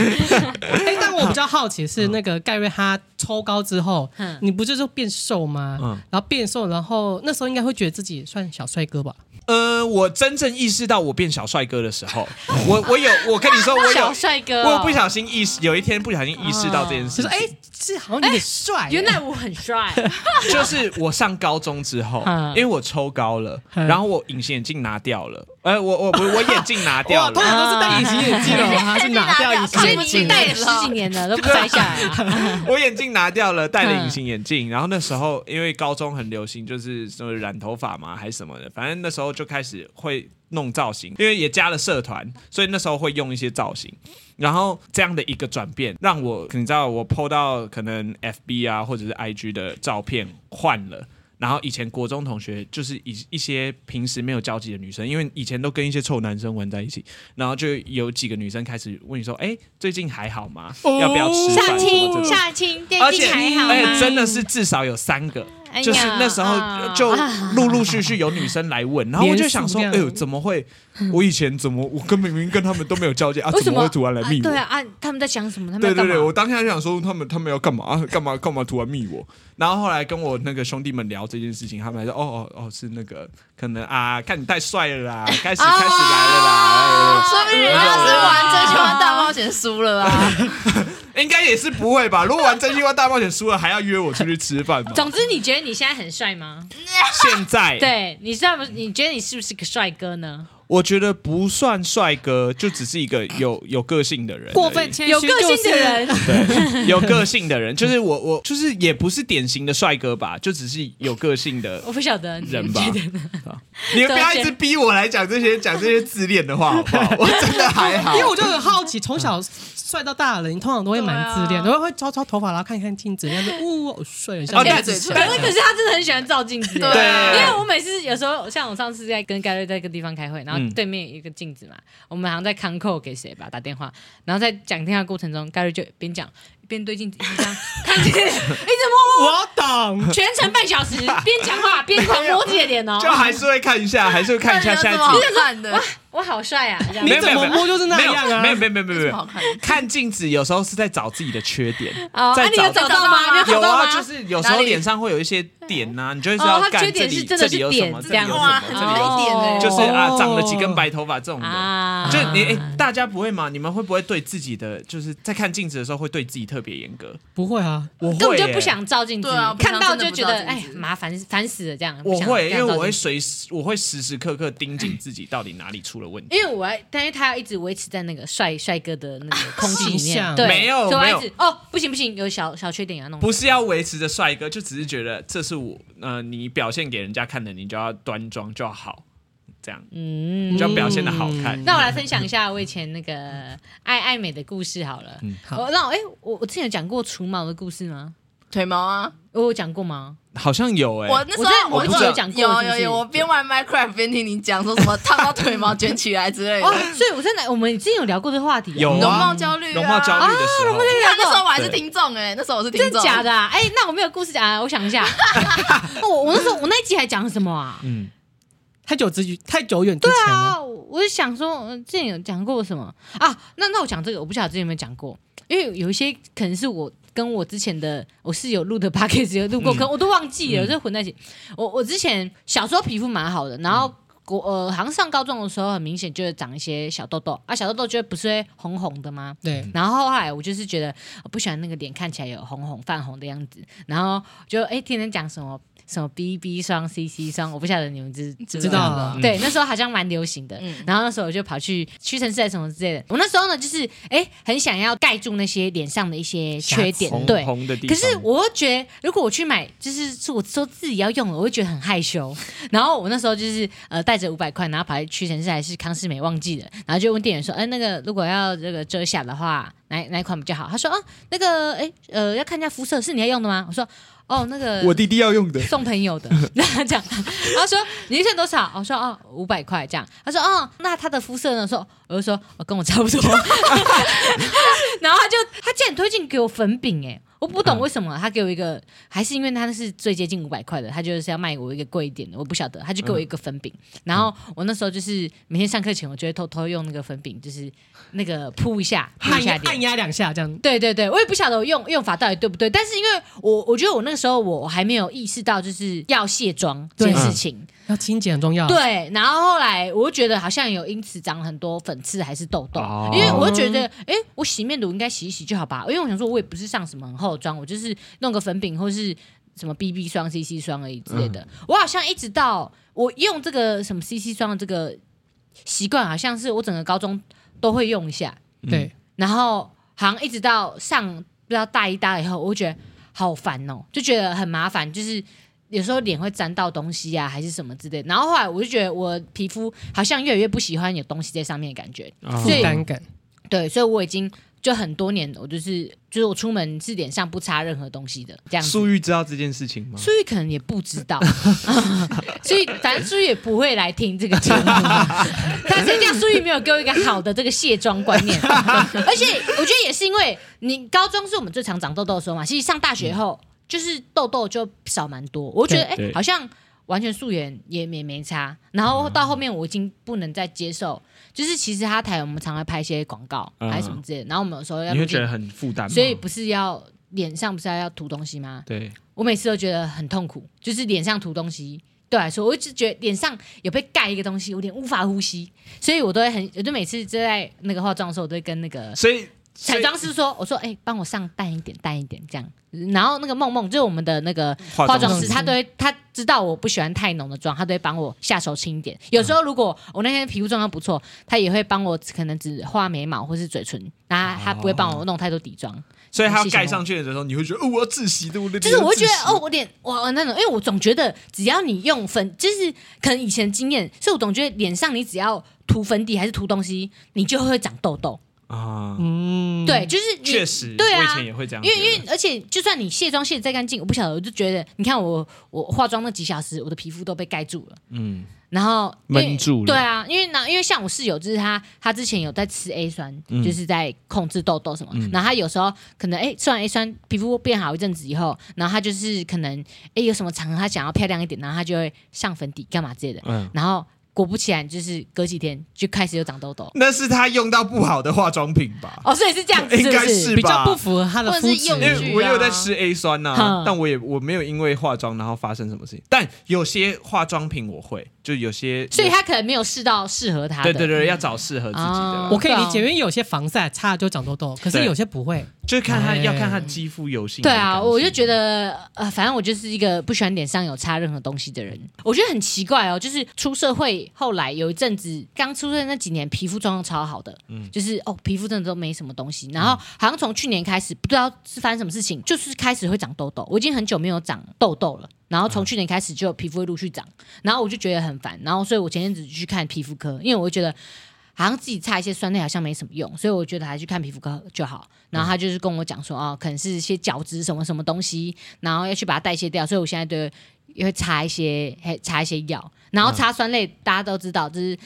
哎，但我比较好奇是那个盖瑞他抽高之后，嗯、你不就是变瘦吗？嗯，然后变瘦，然后那时候应该会觉得自己算小帅哥吧？呃，我真正意识到我变小帅哥的时候，我我有，我跟你说，我有小帅哥，我有不小心意识，有一天不小心意识到这件事情，哎、哦，是好像有点帅，原来我很帅，就是我上高中之后，因为我抽高了，然后我隐形眼镜拿掉了。哎，我我我我眼镜拿掉了，通常都是戴隐形眼镜了，他是拿掉隐形眼镜，戴了十几年了。都不摘下来。我眼镜拿掉了，戴了隐形眼镜，然后那时候因为高中很流行，就是什么染头发嘛，还是什么的，反正那时候就开始会弄造型，因为也加了社团，所以那时候会用一些造型。然后这样的一个转变，让我你知道我 PO 到可能 FB 啊或者是 IG 的照片换了。然后以前国中同学就是一一些平时没有交集的女生，因为以前都跟一些臭男生玩在一起，然后就有几个女生开始问你说：“哎，最近还好吗？要不要吃饭？”相亲，相亲，而且还好吗？而且真的是至少有三个。就是那时候就 陆陆续续有女生来问，然后我就想说，哎呦，怎么会？我以前怎么我跟明明跟他们都没有交接啊？怎么会突然来密我？对啊，他们在想什么？他们对对对，我当下就想说，他们他们要干嘛？干嘛干嘛突然密我？然后后来跟我那个兄弟们聊这件事情，他们还说，哦哦哦，是那个可能啊，看你太帅了啦，开始开始来了啦。说不定人家是玩真心话大冒险输了啊。应该也是不会吧？如果玩真心话大冒险输了，还要约我出去吃饭吗？总之，你觉得你现在很帅吗？现在对，你知道不？你觉得你是不是个帅哥呢？我觉得不算帅哥，就只是一个有有个性的人。过分谦虚，有个性的人，对，有个性的人，就是我，我就是也不是典型的帅哥吧，就只是有个性的。我不晓得人吧？你们不要一直逼我来讲这些讲这些自恋的话，好不好？我真的还好，因为我就很好奇，从小。帅到大了，你通常都会蛮自恋，然后会抓抓头发，然后看一看镜子，然后就呜，好帅，像鸭子可是可是他真的很喜欢照镜子，对，因为我每次有时候像我上次在跟盖瑞在一个地方开会，然后对面一个镜子嘛，我们好像在康扣给谁吧打电话，然后在讲电话过程中，盖瑞就边讲。边对镜子，一直这样 看镜子，一直摸摸。我懂。全程半小时，边讲话 边狂摸自己的脸哦。就还是会看一下，还是会看一下下镜子。哇，我好帅啊！你怎么摸就是那样啊？没有没有没有没有没有。看镜子有时候是在找自己的缺点。在找到吗？有啊，就是有时候脸上会有一些点呐，你就会知道。他缺点是真的是点这样哇，这里有点，就是啊，长了几根白头发这种的。就你哎，大家不会吗？你们会不会对自己的就是在看镜子的时候会对自己特别严格？不会啊，我根本就不想照镜子，看到就觉得哎，麻烦烦死了这样。我会，因为我会随时，我会时时刻刻盯紧自己到底哪里出了问题。因为我要，但是他要一直维持在那个帅帅哥的那个空气里面，对，没有没有哦，不行不行，有小小缺点要弄。不是要维持着帅哥，就只是觉得这是我，呃，你表现给人家看的，你就要端庄就要好。这样，嗯，就要表现的好看。那我来分享一下我以前那个爱爱美的故事好了。嗯，好。那哎，我我之前有讲过除毛的故事吗？腿毛啊，我有讲过吗？好像有哎。我那时候我一直有讲过，有有有。我边玩 Minecraft 边听你讲说什么烫到腿毛卷起来之类的。哦，所以我在哪？我们之前有聊过这个话题。有容貌焦虑，容貌焦虑的时候。那时候我还是听众哎，那时候我是听众。真的假的？哎，那我没有故事讲，我想一下。我 我那时候我那一集还讲什么啊？嗯。太久之太久远之前了。对啊，我就想说，之前有讲过什么啊？那那我讲这个，我不晓得之前有没有讲过，因为有一些可能是我跟我之前的我室友录的 podcast 有录过，可能我都忘记了，就混在一起。我我之前小时候皮肤蛮好的，然后国呃，好像上高中的时候，很明显就会长一些小痘痘啊，小痘痘就不是会红红的吗？对。然后后来我就是觉得我不喜欢那个脸看起来有红红泛红的样子，然后就哎，天天讲什么。什么 BB 霜、CC 霜，我不晓得你们知知知道了。对，那时候好像蛮流行的。然后那时候我就跑去屈臣氏还是什么之类的。我那时候呢，就是哎，很想要盖住那些脸上的一些缺点，对。可是我又觉得，如果我去买，就是是我说自己要用了，我会觉得很害羞。然后我那时候就是呃带着五百块，然后跑去屈臣氏还是康是美忘记了，然后就问店员说，哎，那个如果要这个遮瑕的话。哪哪一款比较好？他说啊，那个哎呃，要看一下肤色，是你要用的吗？我说哦，那个我弟弟要用的，送朋友的。然后这样，他说你预算多少？我说哦，五百块这样。他说哦，那他的肤色呢？说我就说我跟我差不多。然后他就他竟然推荐给我粉饼哎。我不懂为什么他给我一个，嗯、还是因为他是最接近五百块的，他就是要卖我一个贵一点的，我不晓得，他就给我一个粉饼，嗯、然后我那时候就是每天上课前，我就会偷偷用那个粉饼，就是那个扑一下，按压，按压两下这样。对对对，我也不晓得我用用法到底对不对，但是因为我我觉得我那个时候我还没有意识到就是要卸妆这件事情。嗯要清洁很重要。对，然后后来我就觉得好像有因此长很多粉刺还是痘痘，哦、因为我就觉得，哎，我洗面乳应该洗一洗就好吧？因为我想说，我也不是上什么很厚的妆，我就是弄个粉饼或是什么 BB 霜、CC 霜而已之类的。嗯、我好像一直到我用这个什么 CC 霜的这个习惯，好像是我整个高中都会用一下。对、嗯，然后好像一直到上不知道大一、大二以后，我就觉得好烦哦，就觉得很麻烦，就是。有时候脸会沾到东西啊，还是什么之类的。然后后来我就觉得我皮肤好像越来越不喜欢有东西在上面的感觉，负担感。对，所以我已经就很多年，我就是就是我出门是脸上不擦任何东西的这样。素玉知道这件事情吗？素玉可能也不知道，所以反正素玉也不会来听这个节目。但是这样，素玉没有给我一个好的这个卸妆观念，而且我觉得也是因为你高中是我们最常长痘痘的时候嘛，其实上大学后。嗯就是痘痘就少蛮多，我觉得哎、欸，好像完全素颜也没没差。然后到后面我已经不能再接受，就是其实他台我们常常拍一些广告还是什么之类的，然后我们有时候要，你会觉得很负担，所以不是要脸上不是要要涂东西吗？对，我每次都觉得很痛苦，就是脸上涂东西对我来说，我一直觉得脸上有被盖一个东西，有点无法呼吸，所以我都会很，我就每次就在那个化妆的时候，我都会跟那个所以。彩妆师说：“我说，哎、欸，帮我上淡一点，淡一点，这样。然后那个梦梦，就是我们的那个化妆师，他都会，他知道我不喜欢太浓的妆，他都会帮我下手轻一点。有时候如果我那天皮肤状况不错，他也会帮我可能只画眉毛或是嘴唇，然后他不会帮我弄太多底妆。所以他盖上去的时候，你会觉得哦，我要窒息对不对就是我会觉得哦，我脸哇那种，因为我总觉得只要你用粉，就是可能以前经验，所以我总觉得脸上你只要涂粉底还是涂东西，你就会长痘痘。”啊，嗯，对，就是确实，对啊，我以前也会这样，因为因为而且就算你卸妆卸的再干净，我不晓得，我就觉得，你看我我化妆那几小时，我的皮肤都被盖住了，嗯，然后闷住了，对啊，因为那因为像我室友，就是他他之前有在吃 A 酸，嗯、就是在控制痘痘什么，嗯、然后他有时候可能哎吃完 A 酸，皮肤变好一阵子以后，然后他就是可能哎有什么场合他想要漂亮一点，然后他就会上粉底干嘛之类的，嗯，然后。果不其然，就是隔几天就开始有长痘痘。那是他用到不好的化妆品吧？哦，所以是这样子是是，应该是吧？比较不符合他的肤质。因为我也有在吃 A 酸呐、啊，嗯、但我也我没有因为化妆然后发生什么事情。但有些化妆品我会。就有些，所以他可能没有试到适合他的。对对对，要找适合自己的。哦、我可以理解，因为有些防晒擦了就长痘痘，可是有些不会，就看他要看他肌肤油性。对啊，我就觉得呃，反正我就是一个不喜欢脸上有擦任何东西的人。我觉得很奇怪哦，就是出社会后来有一阵子，刚出生那几年皮肤状况超好的，嗯，就是哦皮肤真的都没什么东西。然后好像从去年开始，不知道是发生什么事情，就是开始会长痘痘。我已经很久没有长痘痘了。然后从去年开始就皮肤会陆续长，然后我就觉得很烦，然后所以我前阵子去看皮肤科，因为我觉得好像自己擦一些酸类好像没什么用，所以我觉得还是去看皮肤科就好。然后他就是跟我讲说，哦，可能是一些角质什么什么东西，然后要去把它代谢掉，所以我现在都也会擦一些，擦一些药。然后擦酸类，大家都知道，就是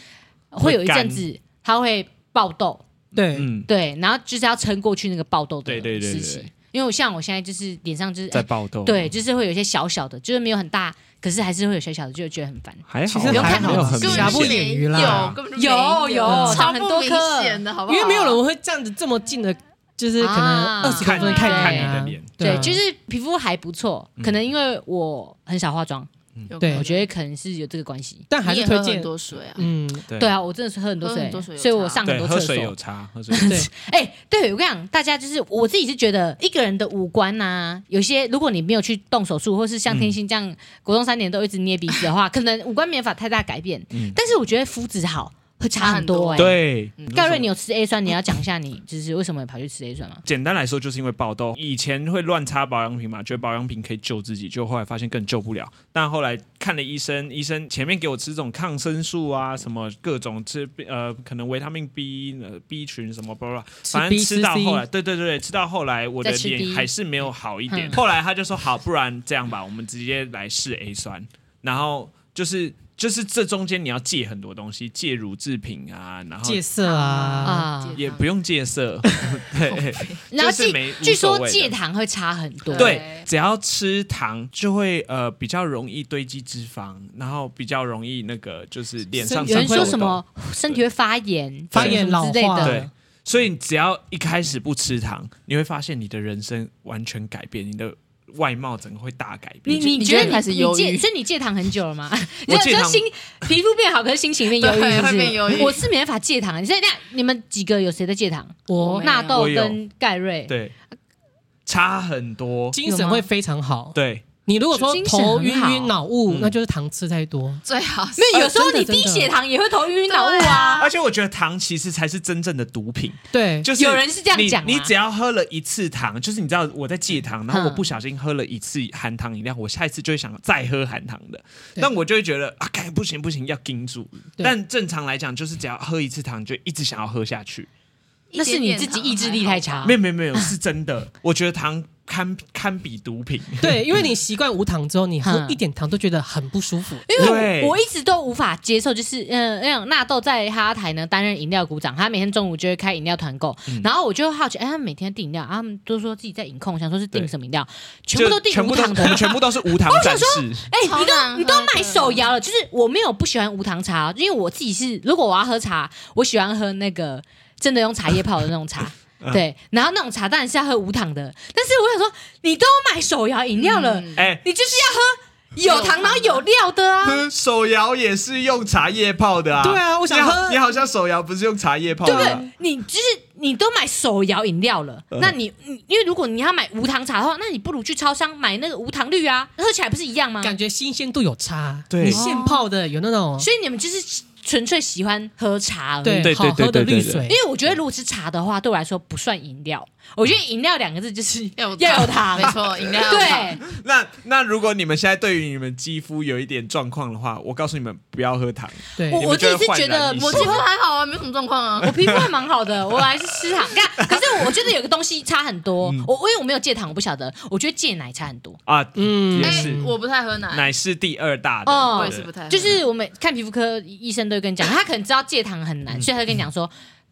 会有一阵子它会爆痘，对，对，然后就是要撑过去那个爆痘的事情。对对对对对。因为我像我现在就是脸上就是在爆痘，对，就是会有一些小小的，就是没有很大，可是还是会有小小的，就觉得很烦。还好，其实还没有很瑕不掩瑜啦，有有长很多。颗的，好不好？因为没有人会这样子这么近的，就是可能二十公分看看你的脸。对，就是皮肤还不错，可能因为我很少化妆，对我觉得可能是有这个关系，但还是推荐多水啊。嗯，对啊，我真的是喝很多水，所以我上很多厕所。有差，喝水对。哎，对我跟你讲，大家就是我自己是觉得一个人的五官呐，有些如果你没有去动手术，或是像天心这样国中三年都一直捏鼻子的话，可能五官没法太大改变。但是我觉得肤质好。会差很多哎、欸，对，盖瑞，你有吃 A 酸？你要讲一下你就是为什么跑去吃 A 酸吗？简单来说，就是因为爆痘，以前会乱擦保养品嘛，觉得保养品可以救自己，就后来发现更救不了。但后来看了医生，医生前面给我吃这种抗生素啊，什么各种吃呃，可能维他命 B、呃 B 群什么，巴拉，反正吃到后来，对对对，吃到后来我的脸还是没有好一点。后来他就说好，不然这样吧，我们直接来试 A 酸，然后就是。就是这中间你要戒很多东西，戒乳制品啊，然后戒色啊，啊也不用戒色，对，然后据据说戒糖会差很多，对，只要吃糖就会呃比较容易堆积脂肪，然后比较容易那个就是脸上有人说什么身体会发炎、发炎老化之类的，对，所以你只要一开始不吃糖，你会发现你的人生完全改变，你的。外貌整个会大改变。你你觉得开始忧郁？所以你戒糖很久了吗？我戒糖心皮肤变好，可是心情变忧郁？我是没办法戒糖。你现在你们几个有谁在戒糖？我纳豆跟盖瑞，对，差很多，精神会非常好，对。你如果说头晕晕脑雾，那就是糖吃太多，最好。没有，有时候你低血糖也会头晕晕脑雾啊。而且我觉得糖其实才是真正的毒品。对，就是有人是这样讲。你只要喝了一次糖，就是你知道我在戒糖，然后我不小心喝了一次含糖饮料，我下一次就会想再喝含糖的。但我就会觉得啊，不行不行，要盯住。但正常来讲，就是只要喝一次糖，就一直想要喝下去。那是你自己意志力太差。没有没有没有，是真的。我觉得糖。堪堪比毒品，对，因为你习惯无糖之后，你喝一点糖都觉得很不舒服。因为我一直都无法接受，就是嗯，那种纳豆在哈台呢担任饮料股长，他每天中午就会开饮料团购，然后我就好奇，哎，他每天订饮料，他们都说自己在饮控，想说是订什么饮料，全部都订无糖的，全部都是无糖。我想说，哎，你都你都买手摇了，就是我没有不喜欢无糖茶，因为我自己是如果我要喝茶，我喜欢喝那个真的用茶叶泡的那种茶。对，然后那种茶当然是要喝无糖的，但是我想说，你都买手摇饮料了，哎、嗯，你就是要喝有糖然后有料的啊。手摇也是用茶叶泡的啊。对啊，我想喝。你好像手摇不是用茶叶泡的。对不对？你就是你都买手摇饮料了，嗯、那你因为如果你要买无糖茶的话，那你不如去超商买那个无糖绿啊，喝起来不是一样吗？感觉新鲜度有差。对，你现泡的有那种，所以你们就是。纯粹喜欢喝茶而已，对，好喝的绿水。因为我觉得如果是茶的话，对我来说不算饮料。我觉得饮料两个字就是 要有糖，没错，饮料。对，那那如果你们现在对于你们肌肤有一点状况的话，我告诉你们不要喝糖。对，我我自己是觉得我肌肤还好啊，没什么状况啊，我皮肤还蛮好的，我还是吃糖。看，可是我觉得有个东西差很多。我因为我没有戒糖，我不晓得。我觉得戒奶差很多啊，嗯，也是。我不太喝奶，奶是第二大的，我也是不太。就是我们看皮肤科医生都会跟你讲，他可能知道戒糖很难，所以他会跟你讲说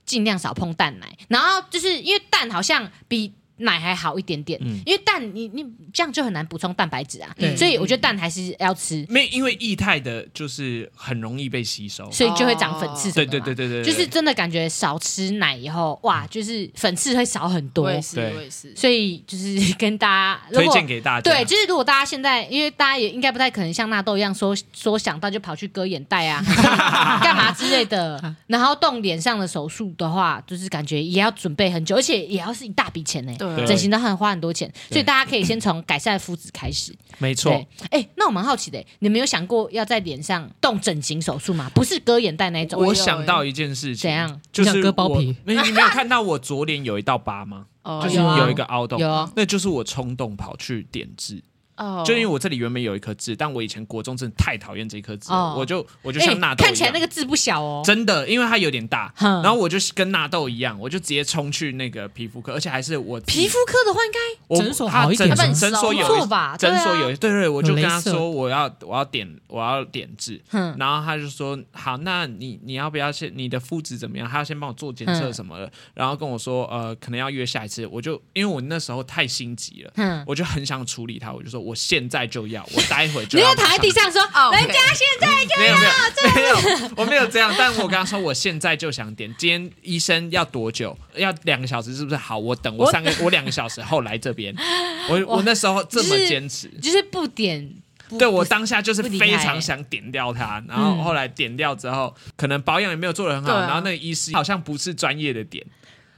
尽量少碰蛋奶。然后就是因为蛋好像比。奶还好一点点，因为蛋你你这样就很难补充蛋白质啊，所以我觉得蛋还是要吃。没，因为液态的就是很容易被吸收，所以就会长粉刺。对对对对对，就是真的感觉少吃奶以后，哇，就是粉刺会少很多。对，是，是。所以就是跟大家推荐给大家，对，就是如果大家现在，因为大家也应该不太可能像纳豆一样说说想到就跑去割眼袋啊，干嘛之类的，然后动脸上的手术的话，就是感觉也要准备很久，而且也要是一大笔钱呢。整形的很花很多钱，所以大家可以先从改善肤质开始。没错。哎，那我蛮好奇的，你们有想过要在脸上动整形手术吗？不是割眼袋那种。我想到一件事情，怎样？就是割包皮。你你没有看到我左脸有一道疤吗？就是有一个凹洞，有啊那就是我冲动跑去点痣。哦，就因为我这里原本有一颗痣，但我以前国中真的太讨厌这颗痣了，我就我就像纳豆，看起来那个痣不小哦，真的，因为它有点大，然后我就跟纳豆一样，我就直接冲去那个皮肤科，而且还是我皮肤科的话，应该诊所好一点，诊所有错吧？诊所有，对对，我就跟他说我要我要点我要点痣，然后他就说好，那你你要不要先你的肤质怎么样？他要先帮我做检测什么的，然后跟我说呃可能要约下一次，我就因为我那时候太心急了，我就很想处理他，我就说我现在就要。我待会就要。躺在地上说，人家现在就要。没有，没有，我没有这样。但我跟他说，我现在就想点。今天医生要多久？要两个小时，是不是？好，我等我三个，我两个小时后来这边。我我那时候这么坚持，就是不点对我当下就是非常想点掉它，然后后来点掉之后，可能保养也没有做的很好，然后那个医师好像不是专业的点。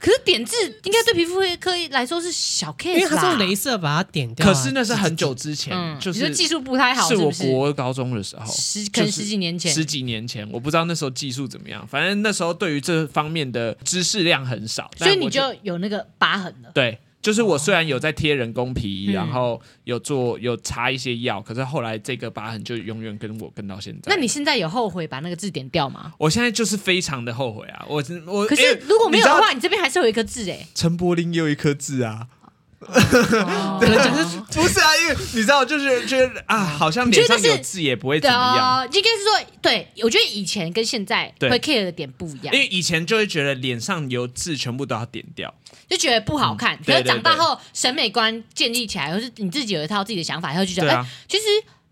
可是点痣应该对皮肤科来说是小 case，因为他是用镭射把它点掉。可是那是很久之前，就是技术不太好，是我国高中的时候，十可能十几年前，十几年前我不知道那时候技术怎么样，反正那时候对于这方面的知识量很少，所以你就有那个疤痕了。对。就是我虽然有在贴人工皮，哦、然后有做有擦一些药，嗯、可是后来这个疤痕就永远跟我跟到现在。那你现在有后悔把那个痣点掉吗？我现在就是非常的后悔啊！我我可是如果没有的话，你，你这边还是有一颗痣哎。陈柏霖也有一颗痣啊。哦，不是啊，因为你知道，就是觉得啊，好像脸上有痣也不会怎么样。应该是说，对，我觉得以前跟现在会 care 的点不一样。因为以前就会觉得脸上有痣全部都要点掉，就觉得不好看。可是长大后审美观建立起来，或是你自己有一套自己的想法，然后就觉得，哎，其实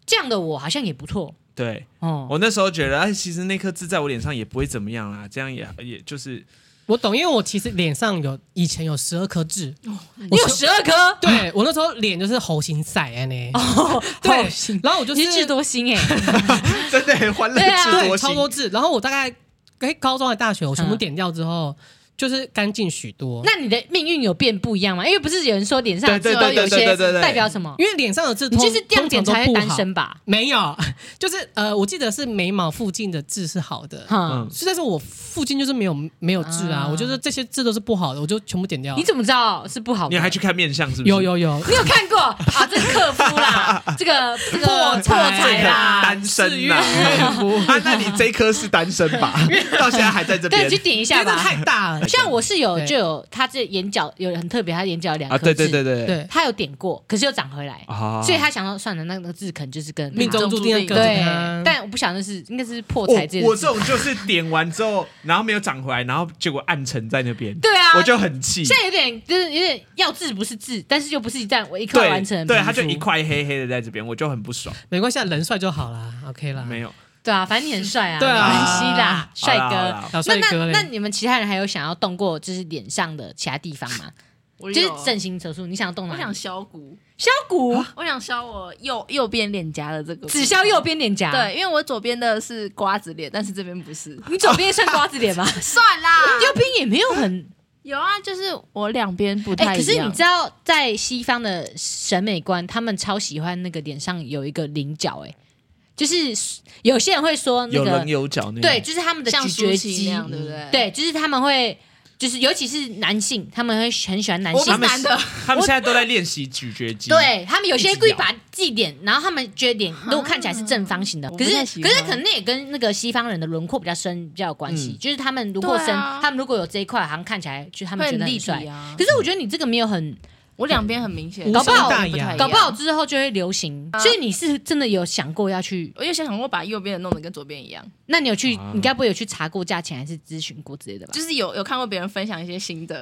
这样的我好像也不错。对，哦，我那时候觉得，哎，其实那颗痣在我脸上也不会怎么样啦，这样也也就是。我懂，因为我其实脸上有以前有十二颗痣，你有十二颗？对，我那时候脸就是猴形赛哎呢，对，然后我就是痣多星哎，真的很欢乐对啊，超多痣。然后我大概哎高中还大学我全部点掉之后。就是干净许多。那你的命运有变不一样吗？因为不是有人说脸上痣都有些代表什么？因为脸上的痣，你就是这样检查单身吧？没有，就是呃，我记得是眉毛附近的痣是好的，嗯，实在是我附近就是没有没有痣啊。我觉得这些痣都是不好的，我就全部点掉。你怎么知道是不好的？你还去看面相是不是？有有有，你有看过啊？这个克夫啦，这个这个破财啦，单身呐。啊，那你这一颗是单身吧？到现在还在这边，对，去点一下吧。太大了。像我是有就有，他这眼角有很特别，他眼角有两颗痣，对对对对对，他有点过，可是又长回来，所以他想说算了，那个痣可能就是跟命中注定的。对，但我不晓得是应该是破财这。我这种就是点完之后，然后没有长回来，然后结果暗沉在那边。对啊，我就很气。现在有点就是有点要痣不是痣，但是又不是一旦我一块完成，对，他就一块黑黑的在这边，我就很不爽。没关系，人帅就好啦，OK 啦。没有。对啊，反正你很帅啊，对啊，没关系啦，帅哥。那那那你们其他人还有想要动过就是脸上的其他地方吗？就是整形手术，你想动哪？我想削骨，削骨，我想削我右右边脸颊的这个，只削右边脸颊。对，因为我左边的是瓜子脸，但是这边不是。你左边算瓜子脸吗？算啦，右边也没有很有啊，就是我两边不太一样。可是你知道，在西方的审美观，他们超喜欢那个脸上有一个菱角，哎。就是有些人会说那个有棱有角那个，对，就是他们的咀嚼肌，对不对？对，就是他们会，就是尤其是男性，他们会很喜欢男性。男的，他们现在都在练习咀嚼肌。对他们有些故意把记点，然后他们觉得脸如果看起来是正方形的，可是可是可能那也跟那个西方人的轮廓比较深比较有关系。就是他们轮廓深，他们如果有这一块，好像看起来就他们觉得很帅。可是我觉得你这个没有很。我两边很明显，搞不好搞不好之后就会流行。所以你是真的有想过要去？我有想过把右边的弄得跟左边一样。那你有去？你该不会有去查过价钱，还是咨询过之类的吧？就是有有看过别人分享一些心得。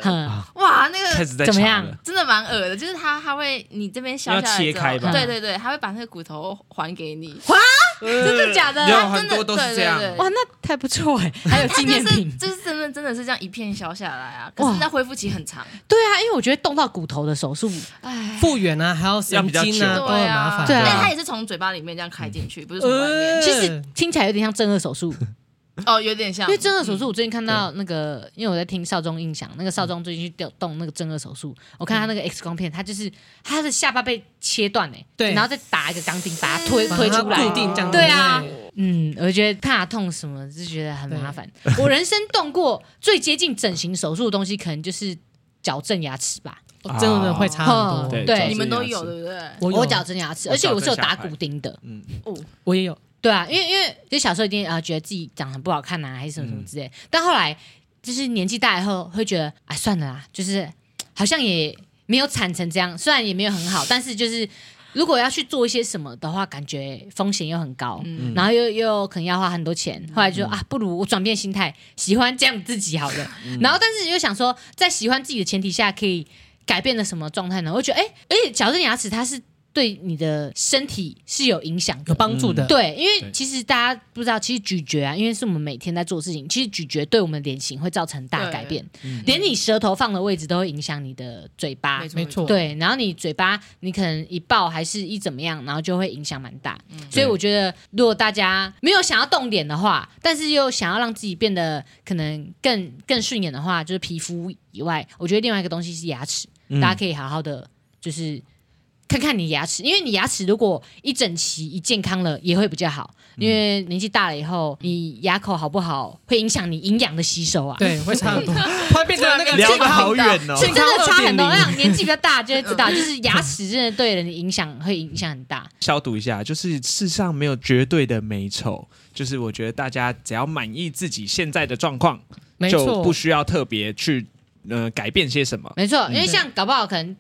哇，那个怎么样？真的蛮恶的。就是他他会你这边削下来切开吧？对对对，他会把那个骨头还给你。哇，真的假的？有很多都是这样。哇，那太不错哎，还有纪念品。就是真的真的是这样一片削下来啊！可是那恢复期很长。对啊，因为我觉得动到骨头的手术，哎，复原啊，还要神经啊，都很麻烦。对啊，他也是从嘴巴里面这样开进去，不是从外面。其实听起来有点像正颌手术。哦，有点像。因为正顎手术，我最近看到那个，因为我在听少中印象，那个少中最近去动那个正顎手术，我看他那个 X 光片，他就是他的下巴被切断哎，对，然后再打一个钢钉把它推推出来，固定这样。对啊，嗯，我觉得怕痛什么就觉得很麻烦。我人生动过最接近整形手术的东西，可能就是矫正牙齿吧。真的会差很多。对，你们都有对不对？我矫正牙齿，而且我是有打骨钉的。嗯，哦，我也有。对啊，因为因为就小时候一定啊觉得自己长得不好看呐、啊，还是什么什么之类。嗯、但后来就是年纪大以后，会觉得啊算了啦，就是好像也没有惨成这样，虽然也没有很好，但是就是如果要去做一些什么的话，感觉风险又很高，嗯、然后又又可能要花很多钱。后来就啊，不如我转变心态，喜欢这样自己好了。嗯、然后但是又想说，在喜欢自己的前提下，可以改变了什么状态呢？我觉得哎，而且矫正牙齿它是。对你的身体是有影响、有帮助的。对，因为其实大家不知道，其实咀嚼啊，因为是我们每天在做事情，其实咀嚼对我们脸型会造成大改变，连你舌头放的位置都会影响你的嘴巴。没错，对，然后你嘴巴你可能一爆还是一怎么样，然后就会影响蛮大。所以我觉得，如果大家没有想要动脸的话，但是又想要让自己变得可能更更顺眼的话，就是皮肤以外，我觉得另外一个东西是牙齿，大家可以好好的就是。看看你牙齿，因为你牙齿如果一整齐、一健康了，也会比较好。因为年纪大了以后，你牙口好不好，会影响你营养的吸收啊。对，会差很多，会变成那个聊得好远哦，是真的差很多。让年纪比较大就会知道，就是牙齿真的对人的影响会影响很大。消毒一下，就是世上没有绝对的美丑，就是我觉得大家只要满意自己现在的状况，就不需要特别去呃改变些什么。没错，因为像搞不好可能。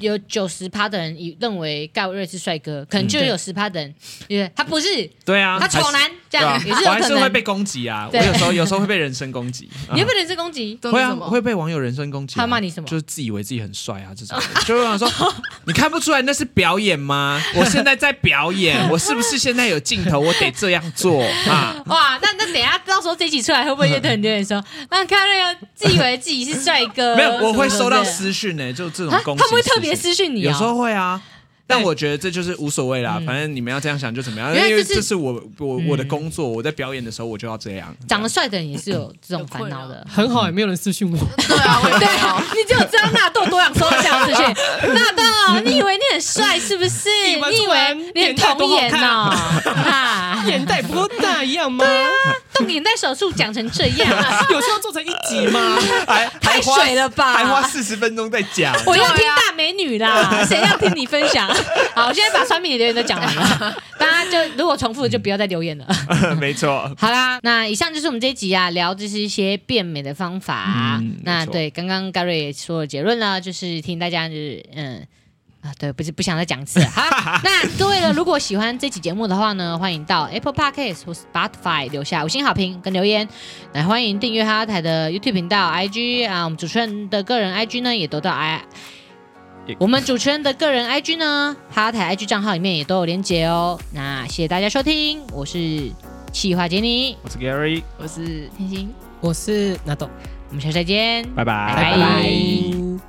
有九十趴的人以认为盖瑞是帅哥，可能就有十趴的人，因为他不是，对啊，他丑男，这样也是有可能。还是会被攻击啊，我有时候有时候会被人身攻击。你会被人身攻击？会啊，会被网友人身攻击。他骂你什么？就是自以为自己很帅啊，这种。就想说，你看不出来那是表演吗？我现在在表演，我是不是现在有镜头，我得这样做啊？哇，那那等下到时候这一集出来，会不会有很多人说，那看那个自以为自己是帅哥？没有，我会收到私讯呢，就这种攻击。他不会特别私讯你，有时候会啊。但我觉得这就是无所谓啦，反正你们要这样想就怎么样，因为这是我我我的工作，我在表演的时候我就要这样。长得帅的人也是有这种烦恼的，很好，也没有人私讯我。对啊，对啊，你只有知道纳豆多想收这样私讯，纳豆，你以为你很帅是不是？你以为你很童颜呢？哈，眼袋不够大一样吗？对啊，动眼袋手术讲成这样，有需要做成一集吗？太水了吧？还花四十分钟在讲，我要听大美女啦，谁要听你分享？好，我现在把酸民的留言都讲完了，大家就如果重复的就不要再留言了。没错。好啦，那以上就是我们这一集啊，聊就是一些变美的方法。嗯、那对，刚刚盖瑞也说了结论了，就是听大家就是嗯啊，对，不是不想再讲一次。好，那各位呢，如果喜欢这期节目的话呢，欢迎到 Apple Podcast 或 Spotify 留下五星好评跟留言。来，欢迎订阅哈哈台的 YouTube 频道、IG 啊，我们主持人的个人 IG 呢也都到 I。我们主持人的个人 IG 呢，哈哈台 IG 账号里面也都有连结哦。那谢谢大家收听，我是气化杰尼，我是 Gary，我是天心，我是纳豆，我们下次再见，拜拜，拜拜。